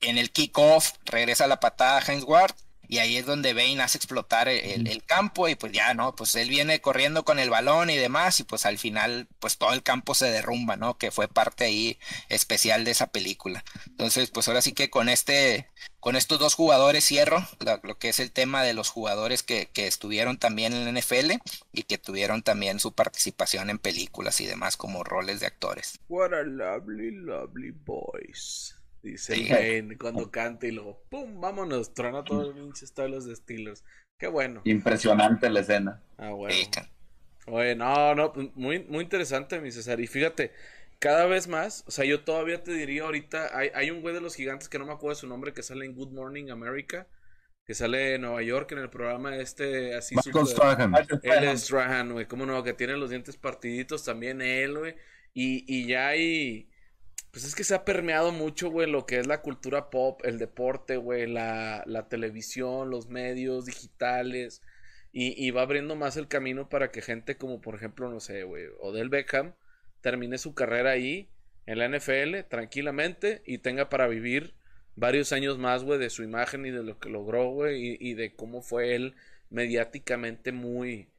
En el kickoff regresa la patada Heinz Ward y ahí es donde Bane hace explotar el, campo y pues ya, ¿no? Pues él viene corriendo con el balón y demás y pues al final pues todo el campo se derrumba, ¿no? Que fue parte ahí especial de esa película. Entonces pues ahora sí que con este, con estos dos jugadores cierro lo, que es el tema de los jugadores que, que estuvieron también en la NFL y que tuvieron también su participación en películas y demás como roles de actores. What a lovely, lovely boys. Dice cuando canta y luego ¡pum! Vámonos, truena todos los pinches los de Steelers. Qué bueno. Impresionante la escena. Ah, bueno. Oye, no, no, muy, muy interesante, mi César. Y fíjate, cada vez más, o sea, yo todavía te diría ahorita, hay, hay un güey de los gigantes que no me acuerdo de su nombre, que sale en Good Morning America, que sale en Nueva York en el programa este, así Michael Strahan. Él es Strahan, güey, cómo no, que tiene los dientes partiditos, también él, güey. Y, y ya hay pues es que se ha permeado mucho, güey, lo que es la cultura pop, el deporte, güey, la, la televisión, los medios digitales. Y, y, va abriendo más el camino para que gente como, por ejemplo, no sé, güey, Odell Beckham termine su carrera ahí en la NFL tranquilamente y tenga para vivir varios años más, güey, de su imagen y de lo que logró, güey, y, de cómo fue él mediáticamente muy,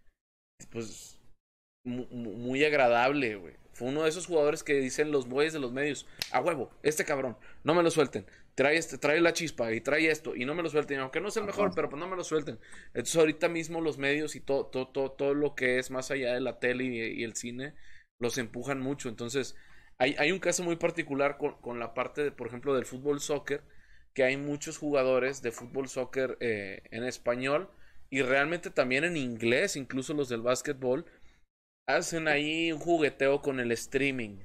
pues, muy agradable, güey. Fue uno de esos jugadores que dicen los bueyes de los medios, a huevo, este cabrón, no me lo suelten. trae, este, trae la chispa y trae esto y no me lo suelten, aunque no es el mejor, pero pues no me lo suelten. Entonces ahorita mismo los medios y todo, todo, todo, todo lo que es más allá de la tele y, el cine los empujan mucho. Entonces hay, hay un caso muy particular con, con, la parte, de, por ejemplo, del fútbol soccer, que hay muchos jugadores de fútbol soccer eh, en español y realmente también en inglés, incluso los del básquetbol, hacen ahí un jugueteo con el streaming.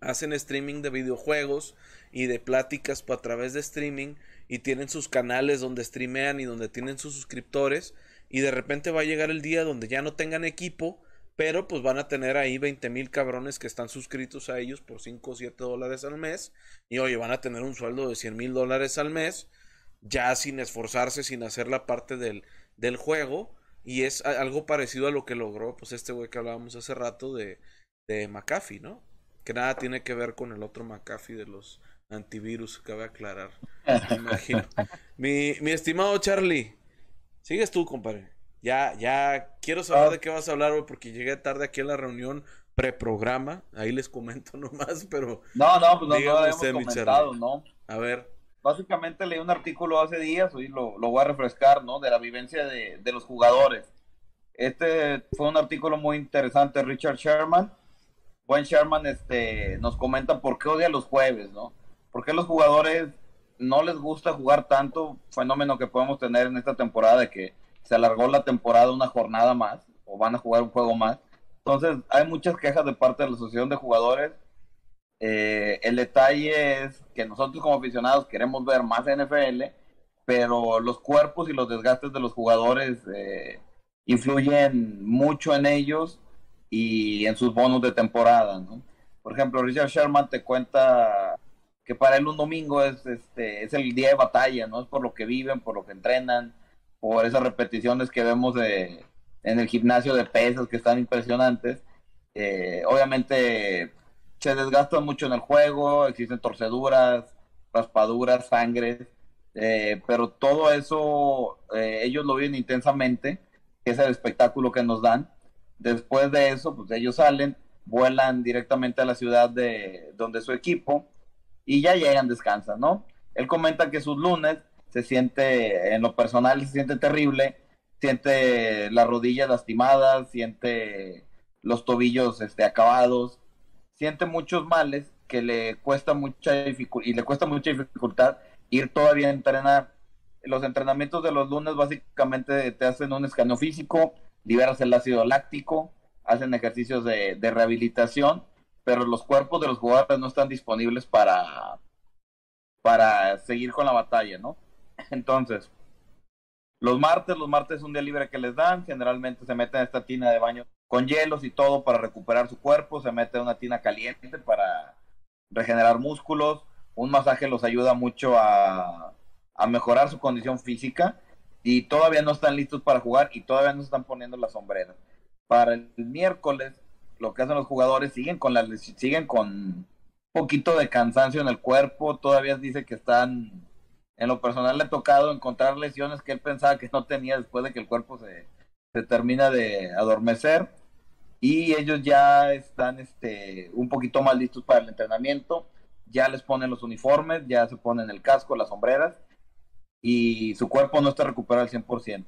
Hacen streaming de videojuegos y de pláticas a través de streaming y tienen sus canales donde streamean y donde tienen sus suscriptores y de repente va a llegar el día donde ya no tengan equipo, pero pues van a tener ahí 20 mil cabrones que están suscritos a ellos por 5 o 7 dólares al mes y oye, van a tener un sueldo de 100 mil dólares al mes ya sin esforzarse, sin hacer la parte del, del juego y es algo parecido a lo que logró pues este güey que hablábamos hace rato de, de McAfee, ¿no? que nada tiene que ver con el otro McAfee de los antivirus, cabe aclarar. Me imagino. Mi, mi estimado Charlie, sigues tú, compadre. Ya, ya quiero saber de qué vas a hablar hoy porque llegué tarde aquí a la reunión preprograma. Ahí les comento nomás, pero. No, no, pues no, no lo hemos comentado, ¿no? A ver. Básicamente leí un artículo hace días, hoy lo, lo voy a refrescar, ¿no? De la vivencia de, de los jugadores. Este fue un artículo muy interesante, Richard Sherman buen Sherman este, nos comenta por qué odia los jueves, ¿no? ¿Por qué los jugadores no les gusta jugar tanto? Fenómeno que podemos tener en esta temporada de que se alargó la temporada una jornada más o van a jugar un juego más. Entonces, hay muchas quejas de parte de la asociación de jugadores. Eh, el detalle es que nosotros como aficionados queremos ver más NFL, pero los cuerpos y los desgastes de los jugadores eh, influyen mucho en ellos y en sus bonos de temporada, ¿no? Por ejemplo, Richard Sherman te cuenta que para él un domingo es, este, es el día de batalla, ¿no? Es por lo que viven, por lo que entrenan, por esas repeticiones que vemos de, en el gimnasio de pesas que están impresionantes. Eh, obviamente se desgastan mucho en el juego, existen torceduras, raspaduras, sangre, eh, pero todo eso eh, ellos lo viven intensamente, que es el espectáculo que nos dan. Después de eso, pues ellos salen, vuelan directamente a la ciudad de donde su equipo y ya llegan, descansan, ¿no? Él comenta que sus lunes se siente, en lo personal, se siente terrible, siente las rodillas lastimadas, siente los tobillos este, acabados, siente muchos males que le cuesta mucha y le cuesta mucha dificultad ir todavía a entrenar. Los entrenamientos de los lunes básicamente te hacen un escaneo físico, liberas el ácido láctico, hacen ejercicios de, rehabilitación, pero los cuerpos de los jugadores no están disponibles para, para seguir con la batalla, ¿no? Entonces, los martes, los martes es un día libre que les dan, generalmente se meten en esta tina de baño con hielos y todo para recuperar su cuerpo, se mete una tina caliente para regenerar músculos, un masaje los ayuda mucho a, a mejorar su condición física y todavía no están listos para jugar y todavía no se están poniendo las sombreras. Para el miércoles, lo que hacen los jugadores siguen con la siguen con un poquito de cansancio en el cuerpo, todavía dice que están en lo personal le ha tocado encontrar lesiones que él pensaba que no tenía después de que el cuerpo se, se termina de adormecer y ellos ya están este un poquito más listos para el entrenamiento, ya les ponen los uniformes, ya se ponen el casco, las sombreras y su cuerpo no está recuperado al 100%.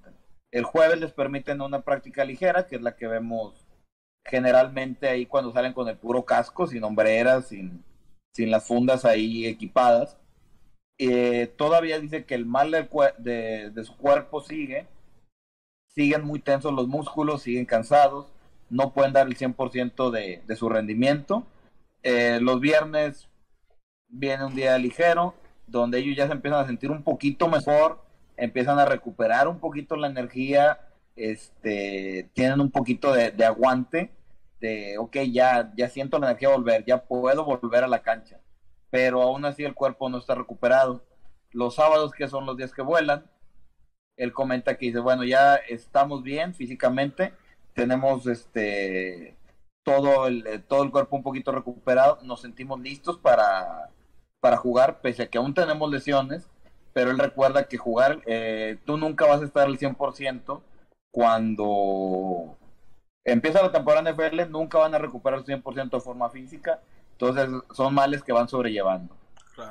El jueves les permiten una práctica ligera, que es la que vemos generalmente ahí cuando salen con el puro casco, sin hombreras, sin, sin las fundas ahí equipadas. Eh, todavía dice que el mal de, de, su cuerpo sigue, siguen muy tensos los músculos, siguen cansados, no pueden dar el 100% de, de su rendimiento. Eh, los viernes viene un día ligero, donde ellos ya se empiezan a sentir un poquito mejor, empiezan a recuperar un poquito la energía, este, tienen un poquito de, aguante, de, ok, ya, ya siento la energía volver, ya puedo volver a la cancha, pero aún así el cuerpo no está recuperado. Los sábados, que son los días que vuelan, él comenta que dice, bueno, ya estamos bien físicamente, tenemos este todo el, todo el cuerpo un poquito recuperado, nos sentimos listos para para jugar, pese a que aún tenemos lesiones, pero él recuerda que jugar, eh, tú nunca vas a estar al 100% cuando empieza la temporada en NFL, nunca van a recuperar el 100% de forma física, entonces son males que van sobrellevando.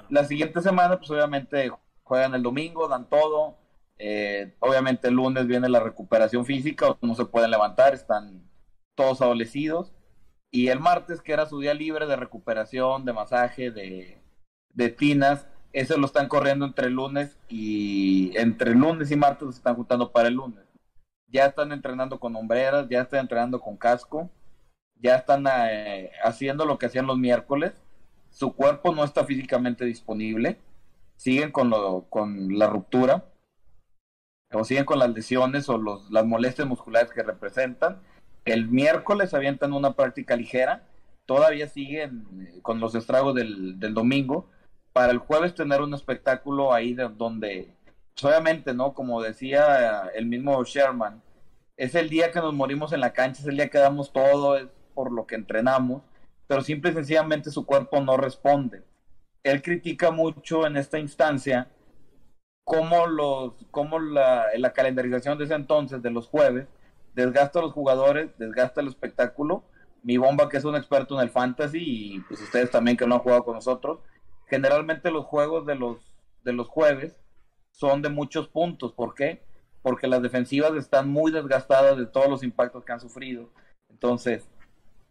La siguiente semana, pues obviamente juegan el domingo, dan todo. Eh, obviamente el lunes viene la recuperación física, no se pueden levantar, están todos adolecidos. Y el martes, que era su día libre de recuperación, de masaje, de, de tinas, eso lo están corriendo entre lunes y entre lunes y martes se están juntando para el lunes. Ya están entrenando con hombreras, ya están entrenando con casco, ya están eh, haciendo lo que hacían los miércoles. Su cuerpo no está físicamente disponible, siguen con, lo, con la ruptura, o siguen con las lesiones o los, las molestias musculares que representan. El miércoles avientan una práctica ligera, todavía siguen eh, con los estragos del, del domingo, para el jueves tener un espectáculo ahí de, donde, pues, obviamente, ¿no? Como decía el mismo Sherman, es el día que nos morimos en la cancha, es el día que damos todo, es por lo que entrenamos, pero simple y sencillamente su cuerpo no responde. Él critica mucho en esta instancia cómo, los, cómo la, la calendarización de ese entonces, de los jueves, desgasta a los jugadores, desgasta el espectáculo. Mi bomba, que es un experto en el fantasy, y pues ustedes también que no han jugado con nosotros, generalmente los juegos de los, de los jueves son de muchos puntos. ¿Por qué? Porque las defensivas están muy desgastadas de todos los impactos que han sufrido. Entonces,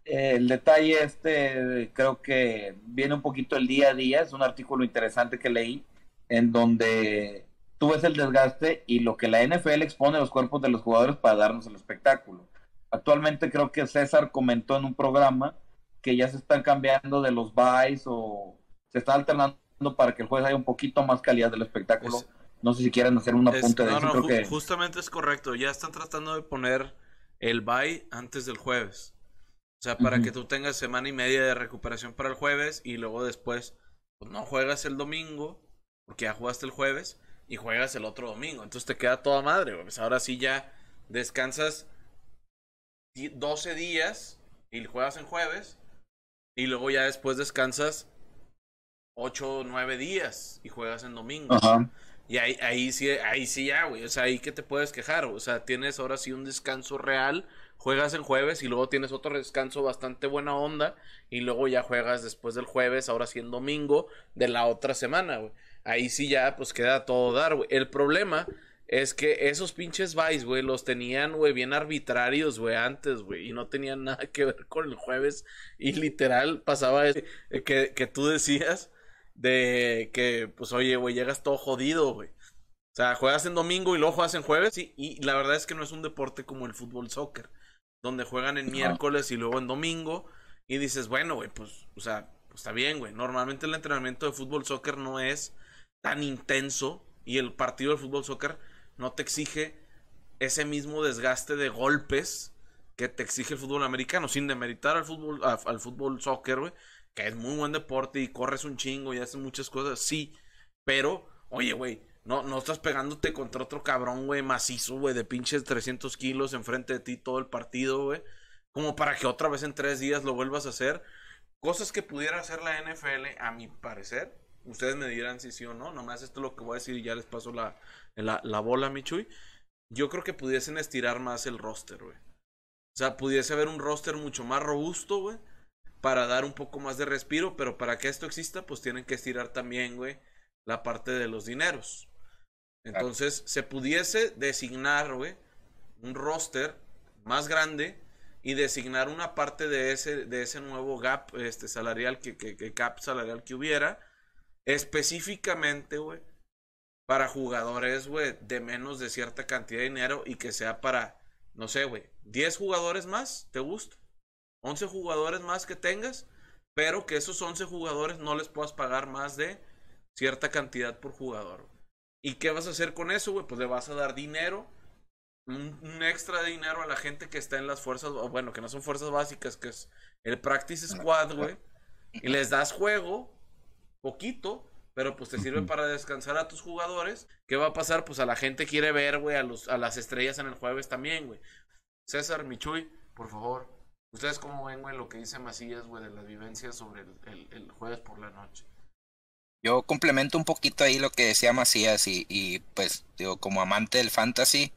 eh, el detalle este creo que viene un poquito el día a día. Es un artículo interesante que leí en donde tú ves el desgaste y lo que la NFL expone a los cuerpos de los jugadores para darnos el espectáculo. Actualmente creo que César comentó en un programa que ya se están cambiando de los buys o se está alternando para que el jueves haya un poquito más calidad del espectáculo. no sé si quieren hacer una punta de eso. que... Justamente es correcto. Ya están tratando de poner el bye antes del jueves. O sea, para que tú tengas semana y media de recuperación para el jueves y luego después, pues no juegas el domingo, porque ya jugaste el jueves, y juegas el otro domingo. Entonces te queda toda madre, pues ahora sí ya descansas 12 días y juegas en jueves, y luego ya después descansas 8 o 9 días y juegas en domingo. Y ahí, ahí sí, ahí sí ya, güey. O sea, ahí que te puedes quejar. O sea, tienes ahora sí un descanso real. Juegas en jueves y luego tienes otro descanso bastante buena onda. Y luego ya juegas después del jueves, ahora sí en domingo, de la otra semana, güey. Ahí sí ya, pues queda todo dar, güey. El problema es que esos pinches Vice, güey, los tenían, güey, bien arbitrarios, güey, antes, güey, y no tenían nada que ver con el jueves. Y literal pasaba que, que tú decías de que, pues, oye, güey, llegas todo jodido, güey. O sea, juegas en domingo y luego juegas en jueves. Sí, y la verdad es que no es un deporte como el fútbol soccer, donde juegan en miércoles y luego en domingo. Y dices, bueno, güey, pues, o sea, pues está bien, güey. Normalmente el entrenamiento de fútbol soccer no es tan intenso y el partido de fútbol soccer no te exige ese mismo desgaste de golpes que te exige el fútbol americano, sin demeritar al fútbol, al fútbol soccer, güey que es muy buen deporte y corres un chingo y haces muchas cosas, sí, pero, oye, güey, no, no estás pegándote contra otro cabrón, güey, macizo, güey, de pinches 300 kilos enfrente de ti todo el partido, güey, como para que otra vez en tres días lo vuelvas a hacer. Cosas que pudiera hacer la NFL, a mi parecer, ustedes me dirán si sí o no, nomás esto es lo que voy a decir y ya les paso la, la, la bola, Michuy. Yo creo que pudiesen estirar más el roster, güey. O sea, pudiese haber un roster mucho más robusto, güey para dar un poco más de respiro, pero para que esto exista, pues tienen que estirar también, güey, la parte de los dineros. Entonces, se pudiese designar, güey, un roster más grande y designar una parte de ese, de ese nuevo gap este, salarial, que, que, que cap salarial que hubiera, específicamente, güey, para jugadores, güey, de menos de cierta cantidad de dinero y que sea para, no sé, güey, 10 jugadores más, ¿te gusta? 11 jugadores más que tengas, pero que esos 11 jugadores no les puedas pagar más de cierta cantidad por jugador. ¿Y qué vas a hacer con eso, güey? Pues le vas a dar dinero, un, extra de dinero a la gente que está en las fuerzas, bueno, que no son fuerzas básicas, que es el Practice Squad, güey. Y les das juego, poquito, pero pues te sirve para descansar a tus jugadores. ¿Qué va a pasar? Pues a la gente quiere ver, güey, a, a las estrellas en el jueves también, güey. César, Michuy, por favor, ¿Ustedes cómo ven, güey, lo que dice Macías, güey, de las vivencias sobre el, jueves por la noche? Yo complemento un poquito ahí lo que decía Macías y, pues, digo, como amante del fantasy,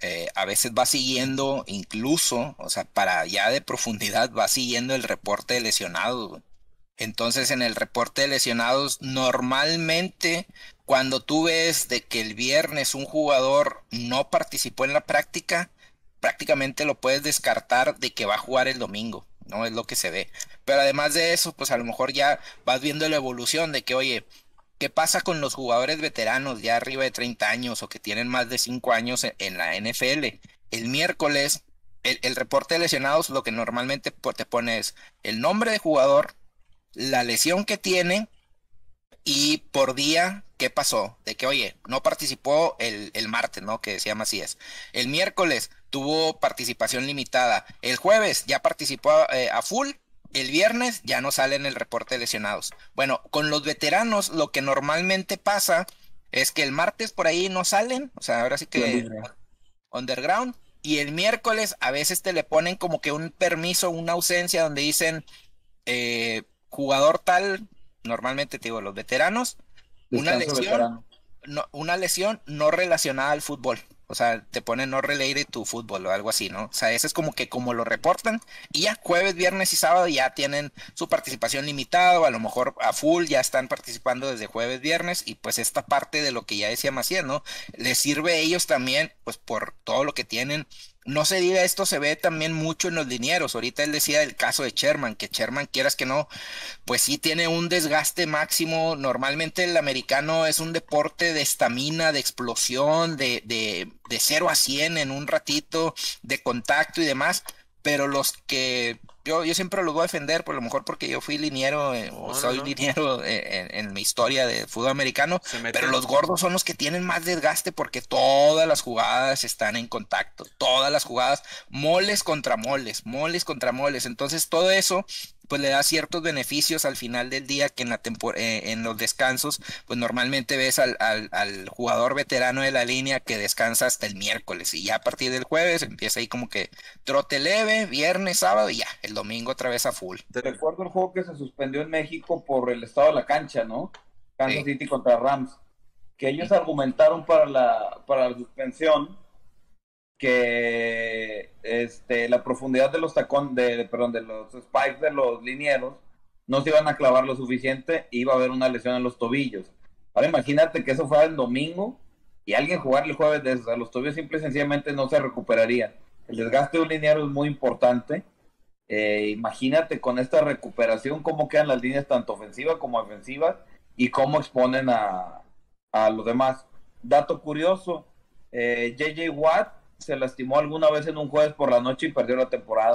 eh, a veces va siguiendo incluso, o sea, para ya de profundidad, va siguiendo el reporte de lesionados, Entonces, en el reporte de lesionados, normalmente cuando tú ves de que el viernes un jugador no participó en la práctica, prácticamente lo puedes descartar de que va a jugar el domingo, ¿no? Es lo que se ve. Pero además de eso, pues a lo mejor ya vas viendo la evolución de que, oye, ¿qué pasa con los jugadores veteranos ya arriba de 30 años o que tienen más de 5 años en la NFL? El miércoles, el, el reporte de lesionados lo que normalmente te pone es el nombre de jugador, la lesión que tiene y por día, ¿qué pasó? De que, oye, no participó el, el martes, ¿no? Que se llama así es. El miércoles tuvo participación limitada. El jueves ya participó eh, a full. El viernes ya no sale en el reporte de lesionados. Bueno, con los veteranos lo que normalmente pasa es que el martes por ahí no salen. O sea, ahora sí que underground. Y el miércoles a veces te le ponen como que un permiso, una ausencia donde dicen eh, jugador tal normalmente te digo, los veteranos, una lesión, no, una lesión no relacionada al fútbol. O sea, te pone no related to fútbol o algo así, ¿no? O sea, eso es como que como lo reportan y ya jueves, viernes y sábado ya tienen su participación limitada o a lo mejor a full ya están participando desde jueves, viernes y pues esta parte de lo que ya decía Macías, ¿no? Les sirve a ellos también pues por todo lo que tienen no se diga esto, se ve también mucho en los linieros. Ahorita él decía el caso de Sherman, que Sherman, quieras que no, pues sí tiene un desgaste máximo. Normalmente el americano es un deporte de estamina, de explosión, de, de, de 0 a 100 en un ratito, de contacto y demás. Pero los que yo, yo siempre lo voy a defender, por lo mejor porque yo fui liniero eh, o soy liniero eh, en, mi historia de fútbol americano, pero los gordos son los que tienen más desgaste porque todas las jugadas están en contacto, todas las jugadas, moles contra moles, moles contra moles, entonces todo eso pues le da ciertos beneficios al final del día que en, la eh, en los descansos, pues normalmente ves al, al, jugador veterano de la línea que descansa hasta el miércoles y ya a partir del jueves empieza ahí como que trote leve, viernes, sábado y ya, el domingo otra vez a full. Te recuerdo el juego que se suspendió en México por el estado de la cancha, ¿no? Kansas City contra Rams, que ellos argumentaron para la, para la suspensión que este, la profundidad de los tacones, de, perdón, de los spikes de los linieros no se iban a clavar lo suficiente y iba a haber una lesión en los tobillos. Ahora imagínate que eso fuera el domingo y alguien jugar el jueves de esos, los tobillos simple y sencillamente no se recuperarían. El desgaste de un liniero es muy importante. Eh, imagínate con esta recuperación cómo quedan las líneas tanto ofensivas como defensivas y cómo exponen a, a los demás. Dato curioso, JJ eh, Watt se lastimó alguna vez en un jueves por la noche y perdió la temporada.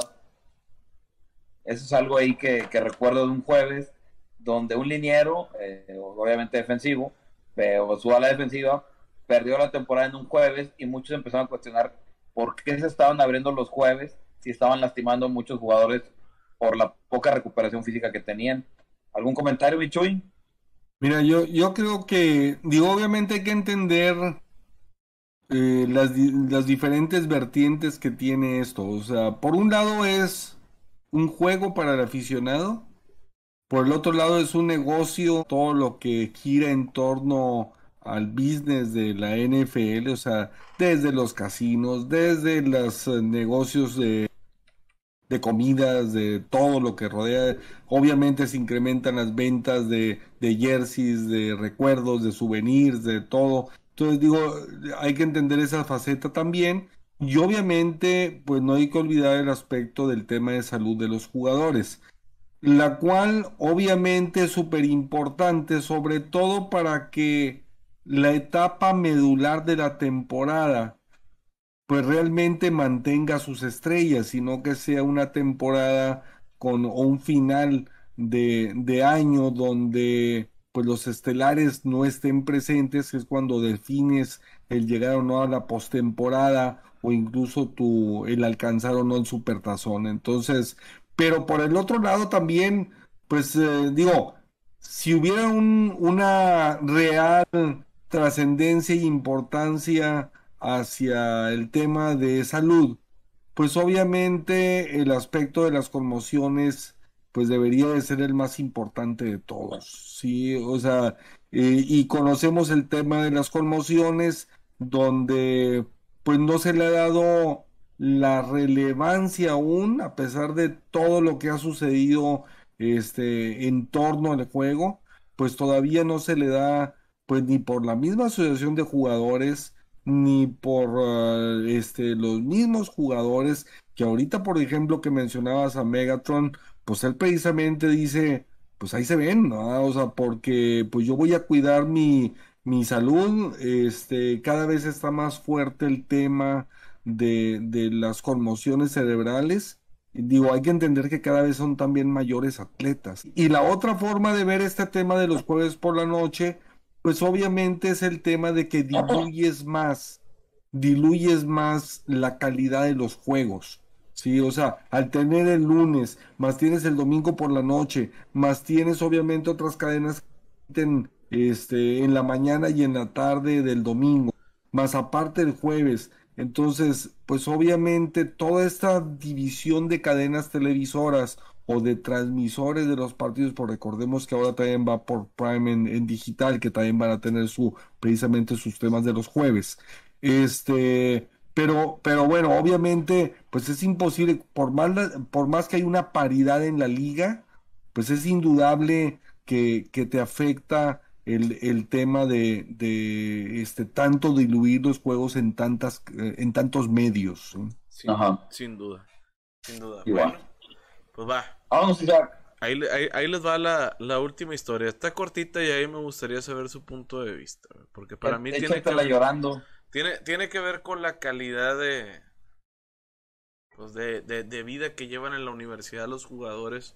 Eso es algo ahí que, recuerdo de un jueves donde un liniero, eh, obviamente defensivo, pero su ala defensiva, perdió la temporada en un jueves y muchos empezaron a cuestionar por qué se estaban abriendo los jueves si estaban lastimando a muchos jugadores por la poca recuperación física que tenían. ¿Algún comentario, Bichuy? Mira, yo, yo creo que, digo, obviamente hay que entender eh, las, las diferentes vertientes que tiene esto. O sea, por un lado es un juego para el aficionado, por el otro lado es un negocio, todo lo que gira en torno al business de la NFL, o sea, desde los casinos, desde los eh, negocios de, de comidas, de todo lo que rodea. Obviamente se incrementan las ventas de, de jerseys, de recuerdos, de souvenirs, de todo. Entonces digo, hay que entender esa faceta también. Y obviamente, pues no hay que olvidar el aspecto del tema de salud de los jugadores, la cual obviamente es súper importante, sobre todo para que la etapa medular de la temporada, pues realmente mantenga sus estrellas, sino que sea una temporada con un final de, de año donde pues los estelares no estén presentes, es cuando defines el llegar o no a la postemporada o incluso tu, el alcanzar o no el supertazón. Entonces, pero por el otro lado también, pues eh, digo, si hubiera un, una real trascendencia e importancia hacia el tema de salud, pues obviamente el aspecto de las conmociones pues debería de ser el más importante de todos, ¿sí? O sea, eh, y conocemos el tema de las conmociones, donde pues no se le ha dado la relevancia aún, a pesar de todo lo que ha sucedido este, en torno al juego, pues todavía no se le da, pues ni por la misma asociación de jugadores, ni por uh, este, los mismos jugadores que ahorita, por ejemplo, que mencionabas a Megatron, pues él precisamente dice, pues ahí se ven, ¿no? O sea, porque pues yo voy a cuidar mi, mi salud, este, cada vez está más fuerte el tema de, de las conmociones cerebrales. Digo, hay que entender que cada vez son también mayores atletas. Y la otra forma de ver este tema de los jueves por la noche, pues obviamente es el tema de que diluyes más, diluyes más la calidad de los juegos. Sí, o sea, al tener el lunes, más tienes el domingo por la noche, más tienes obviamente otras cadenas en, este, en la mañana y en la tarde del domingo, más aparte el jueves. Entonces, pues obviamente toda esta división de cadenas televisoras o de transmisores de los partidos, por recordemos que ahora también va por Prime en, digital, que también van a tener su, precisamente sus temas de los jueves. Este, pero, pero bueno, obviamente, pues es imposible, por más, por más que hay una paridad en la liga, pues es indudable que, que te afecta el, el tema de, de, este tanto diluir los juegos en tantas eh, en tantos medios. Sin, sin duda, sin duda. Bueno, pues va. Vamos, Isaac. Ahí, ahí, ahí, les va la, la, última historia. Está cortita y ahí me gustaría saber su punto de vista. Porque para mí tiene que, ver, llorando. Tiene, tiene que ver con la calidad de, pues de, de, vida que llevan en la universidad los jugadores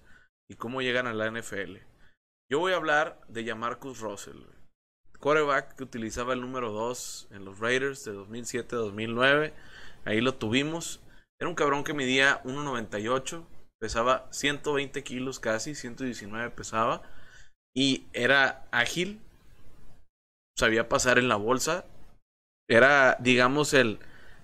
y cómo llegan a la NFL. Yo voy a hablar de Jamarcus Russell, quarterback que utilizaba el número 2 en los Raiders de 2007-2009. Ahí lo tuvimos. Era un cabrón que medía 1.98 pesaba 120 kilos casi, 119 pesaba, y era ágil, sabía pasar en la bolsa, era, digamos, el,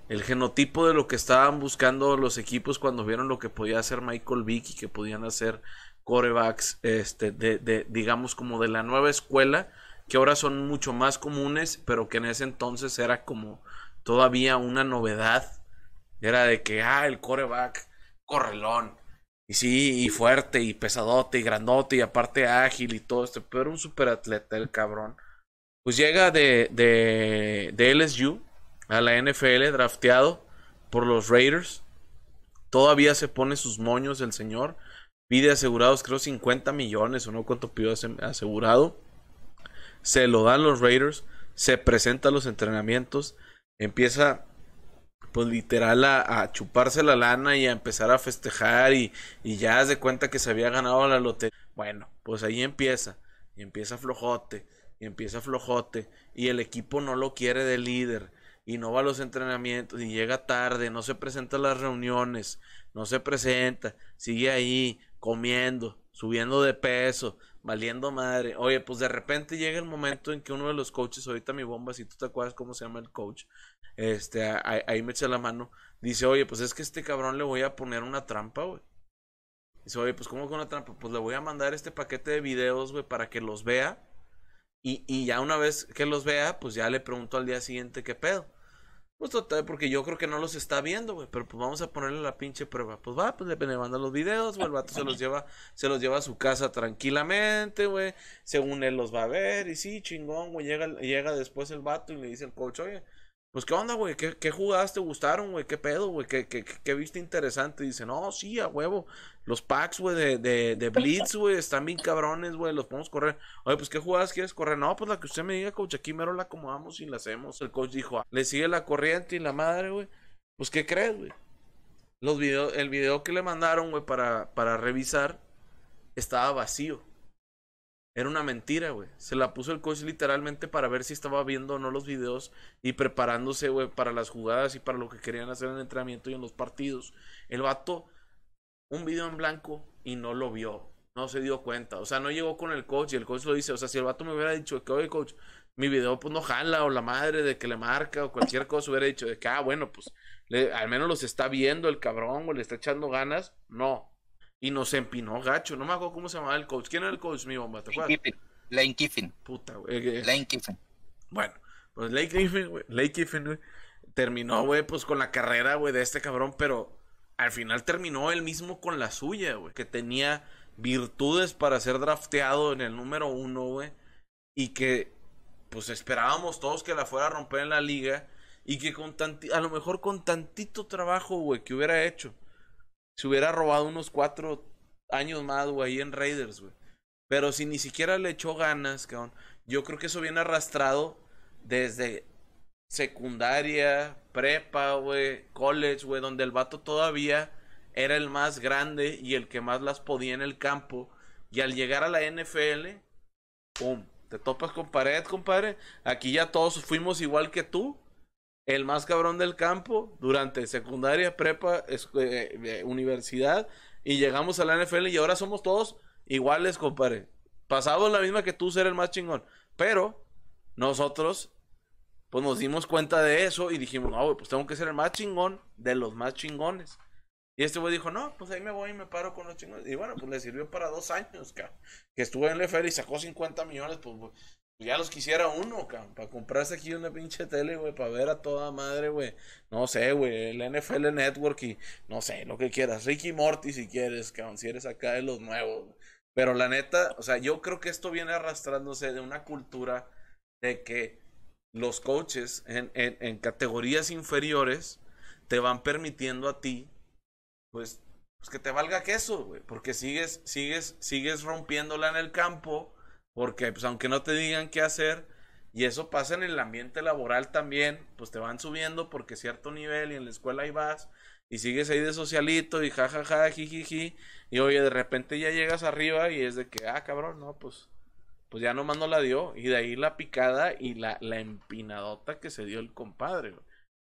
el genotipo de lo que estaban buscando los equipos cuando vieron lo que podía hacer Michael Vick y que podían hacer corebacks, este, de, de, digamos, como de la nueva escuela, que ahora son mucho más comunes, pero que en ese entonces era como todavía una novedad. Era de que, ah, el coreback, correlón, y sí, y fuerte, y pesadote, y grandote, y aparte ágil y todo esto, pero un super atleta el cabrón. Pues llega de, de, LSU a la NFL, drafteado por los Raiders. Todavía se pone sus moños el señor. Pide asegurados, creo 50 millones o no cuánto pidió asegurado. Se lo dan los Raiders. Se presenta a los entrenamientos. Empieza pues literal a, chuparse la lana y a empezar a festejar y, y ya de cuenta que se había ganado la lotería. Bueno, pues ahí empieza, y empieza flojote, y empieza flojote, y el equipo no lo quiere de líder, y no va a los entrenamientos, y llega tarde, no se presenta a las reuniones, no se presenta, sigue ahí comiendo, subiendo de peso, valiendo madre. Oye, pues de repente llega el momento en que uno de los coaches, ahorita mi bomba, si tú te acuerdas cómo se llama el coach, este, ahí, me echa la mano, dice, oye, pues es que este cabrón le voy a poner una trampa, güey. Dice, oye, pues ¿cómo con una trampa? Pues le voy a mandar este paquete de videos, güey, para que los vea. Y, y ya una vez que los vea, pues ya le pregunto al día siguiente qué pedo. Pues total, porque yo creo que no los está viendo, güey. Pero pues vamos a ponerle la pinche prueba. Pues va, pues le, manda los videos, güey. El vato se los lleva, se los lleva a su casa tranquilamente, güey. Según él los va a ver. Y sí, chingón, güey. Llega, llega después el vato y le dice al coach, oye, pues, ¿qué onda, güey? ¿Qué, ¿Qué, jugadas te gustaron, güey? ¿Qué pedo, güey? ¿Qué, qué, qué viste interesante? dice, no, sí, a huevo. Los packs, güey, de, de, de Blitz, güey, están bien cabrones, güey. Los podemos correr. Oye, pues, ¿qué jugadas quieres correr? No, pues la que usted me diga, coach. Aquí mero la acomodamos y la hacemos. El coach dijo, ah, le sigue la corriente y la madre, güey. Pues, ¿qué crees, güey? Los videos, el video que le mandaron, güey, para, para revisar, estaba vacío. Era una mentira, güey. Se la puso el coach literalmente para ver si estaba viendo o no los videos y preparándose, güey, para las jugadas y para lo que querían hacer en el entrenamiento y en los partidos. El vato, un video en blanco y no lo vio. No se dio cuenta. O sea, no llegó con el coach y el coach lo dice. O sea, si el vato me hubiera dicho que, oye, coach, mi video pues no jala o la madre de que le marca o cualquier cosa, hubiera dicho de que, ah, bueno, pues al menos los está viendo el cabrón o le está echando ganas. No, y nos empinó gacho. No me acuerdo cómo se llamaba el coach. ¿Quién era el coach, mi bomba? ¿Te acuerdas? Lane Kiffin. Puta, güey. Lane Kiffin. Bueno, pues Lane Kiffin, güey. Lane Kiffin, güey. Terminó, güey, pues con la carrera, güey, de este cabrón, pero al final terminó él mismo con la suya, güey. Que tenía virtudes para ser drafteado en el número uno, güey. Y que, pues esperábamos todos que la fuera a romper en la liga. Y que con tanti a lo mejor con tantito trabajo, güey, que hubiera hecho. Se hubiera robado unos cuatro años más, güey, ahí en Raiders, güey. Pero si ni siquiera le echó ganas, cabrón. Yo creo que eso viene arrastrado desde secundaria, prepa, güey, college, güey, donde el vato todavía era el más grande y el que más las podía en el campo. Y al llegar a la NFL, ¡pum! Te topas con pared, compadre. Aquí ya todos fuimos igual que tú. El más cabrón del campo durante secundaria, prepa, eh, eh, universidad. Y llegamos a la NFL y ahora somos todos iguales, compadre. Pasamos la misma que tú ser el más chingón. Pero nosotros, pues nos dimos cuenta de eso y dijimos, no, pues tengo que ser el más chingón de los más chingones. Y este güey dijo, no, pues ahí me voy y me paro con los chingones. Y bueno, pues le sirvió para dos años, cabrón. Que estuvo en la y sacó 50 millones, pues, ya los quisiera uno, cabrón. Para comprarse aquí una pinche tele, güey, para ver a toda madre, güey. No sé, güey, el NFL Network y no sé, lo que quieras. Ricky Morty si quieres, cabrón, si eres acá de los nuevos. Pero la neta, o sea, yo creo que esto viene arrastrándose de una cultura de que los coaches en, en, en categorías inferiores te van permitiendo a ti pues, pues que te valga queso, güey, porque sigues, sigues, sigues rompiéndola en el campo, porque pues aunque no te digan qué hacer, y eso pasa en el ambiente laboral también, pues te van subiendo porque cierto nivel y en la escuela ahí vas y sigues ahí de socialito y jajaja, jijiji, y oye, de repente ya llegas arriba y es de que, ah, cabrón, no, pues, pues ya nomás no la dio, y de ahí la picada y la, la empinadota que se dio el compadre,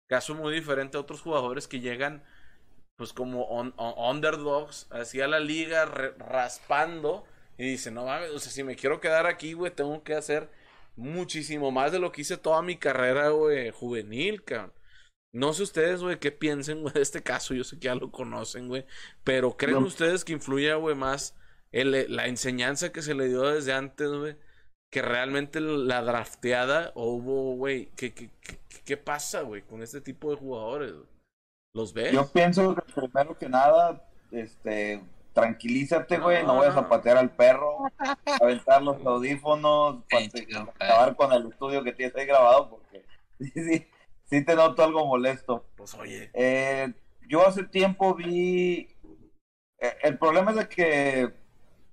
Caso muy diferente a otros jugadores que llegan pues como underdogs, hacia la liga raspando y dice, no mames, o sea, si me quiero quedar aquí, güey, tengo que hacer muchísimo más de lo que hice toda mi carrera, güey, juvenil, cabrón. No sé ustedes, güey, qué piensen, güey, de este caso, yo sé que ya lo conocen, güey, pero ¿creen ustedes que influye, güey, más el, la enseñanza que se le dio desde antes, güey? Que realmente la drafteada o hubo, güey, ¿qué, qué, qué, qué pasa, güey, con este tipo de jugadores? ¿Los ves? Yo pienso que primero que nada, este, tranquilízate, güey, no, vayas a patear al perro, aventar los audífonos, acabar con el estudio que tienes ahí grabado, porque sí, sí, sí te noto algo molesto. Pues oye. Eh, yo hace tiempo vi, eh, el problema es de que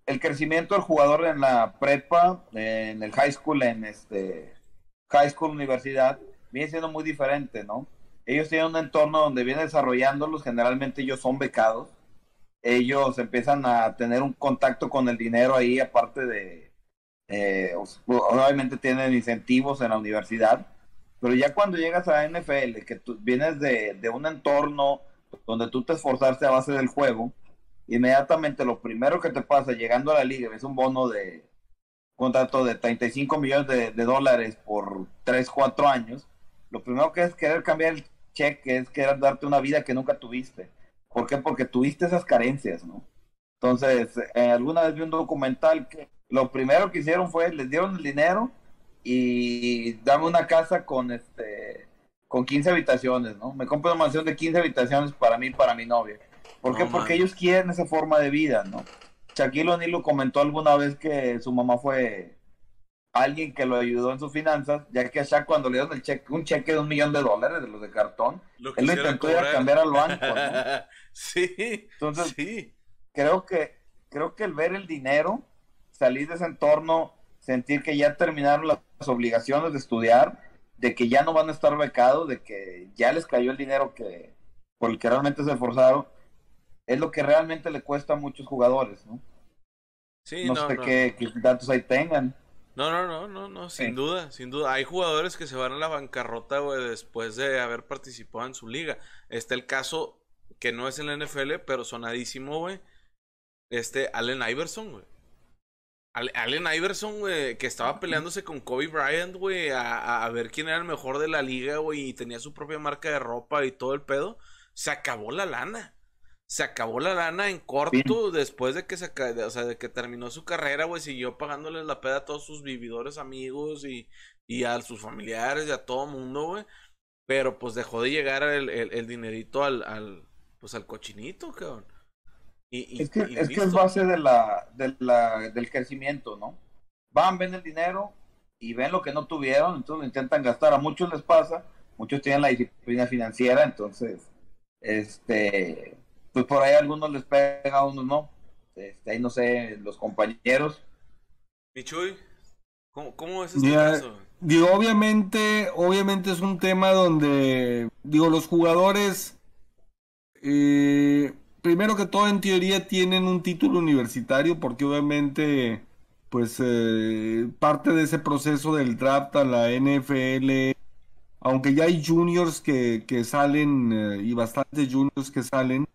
el crecimiento del jugador en la prepa, en el high school, en este high school universidad, viene siendo muy diferente, ¿no? ellos tienen un entorno donde vienen desarrollándolos, generalmente ellos son becados, ellos empiezan a tener un contacto con el dinero ahí, aparte de, eh, obviamente tienen incentivos en la universidad, pero ya cuando llegas a la NFL, que tú vienes de, de un entorno donde tú te esforzaste a base del juego, inmediatamente lo primero que te pasa llegando a la liga es un bono de contrato de 35 millones de, de dólares por 3, 4 años, lo primero que es querer cambiar el cheque es querer darte una vida que nunca tuviste. ¿Por qué? Porque tuviste esas carencias, ¿no? Entonces, eh, alguna vez vi un documental que lo primero que hicieron fue, les dieron el dinero y dame una casa con este con 15 habitaciones, ¿no? Me compro una mansión de 15 habitaciones para mí para mi novia. ¿Por qué? Porque ellos quieren esa forma de vida, ¿no? Shaquille O'Neal lo comentó alguna vez que su mamá fue alguien que lo ayudó en sus finanzas, ya que a Shaq cuando le dieron el cheque, un cheque de un millón de dólares de los de cartón, él lo intentó ir a cambiar al banco, ¿no? sí. Entonces, creo que creo que el ver el dinero, salir de ese entorno, sentir que ya terminaron las obligaciones de estudiar, de que ya no van a estar becados, de que ya les cayó el dinero que por el que realmente se esforzaron, es lo que realmente le cuesta a muchos jugadores, ¿no? Sí, no, sé Qué, qué datos ahí tengan. No, no, no, no, no, sin duda, sin duda. Hay jugadores que se van a la bancarrota, güey, después de haber participado en su liga. Está el caso que no es en la NFL, pero sonadísimo, güey. Este, Allen Iverson, güey. Allen Iverson, güey, que estaba peleándose con Kobe Bryant, güey, a, a, ver quién era el mejor de la liga, güey, y tenía su propia marca de ropa y todo el pedo. Se acabó la lana se acabó la lana en corto después de que se o sea, de que terminó su carrera, güey, siguió pagándoles la peda a todos sus vividores amigos y, y a sus familiares y a todo mundo, güey. Pero pues dejó de llegar el, el, dinerito al, al, pues al cochinito, cabrón. es que, es, que es base de la, de la, del crecimiento, ¿no? Van, ven el dinero y ven lo que no tuvieron, entonces lo intentan gastar. A muchos les pasa, muchos tienen la disciplina financiera, entonces, este, pues por ahí a algunos les pega, a unos no. Este, ahí no sé, los compañeros. Michuy, ¿cómo, cómo es este caso? Digo, obviamente, obviamente es un tema donde, digo, los jugadores, eh, primero que todo, en teoría tienen un título universitario, porque obviamente, pues, eh, parte de ese proceso del draft a la NFL, aunque ya hay juniors que, que salen, eh, y bastantes juniors que salen,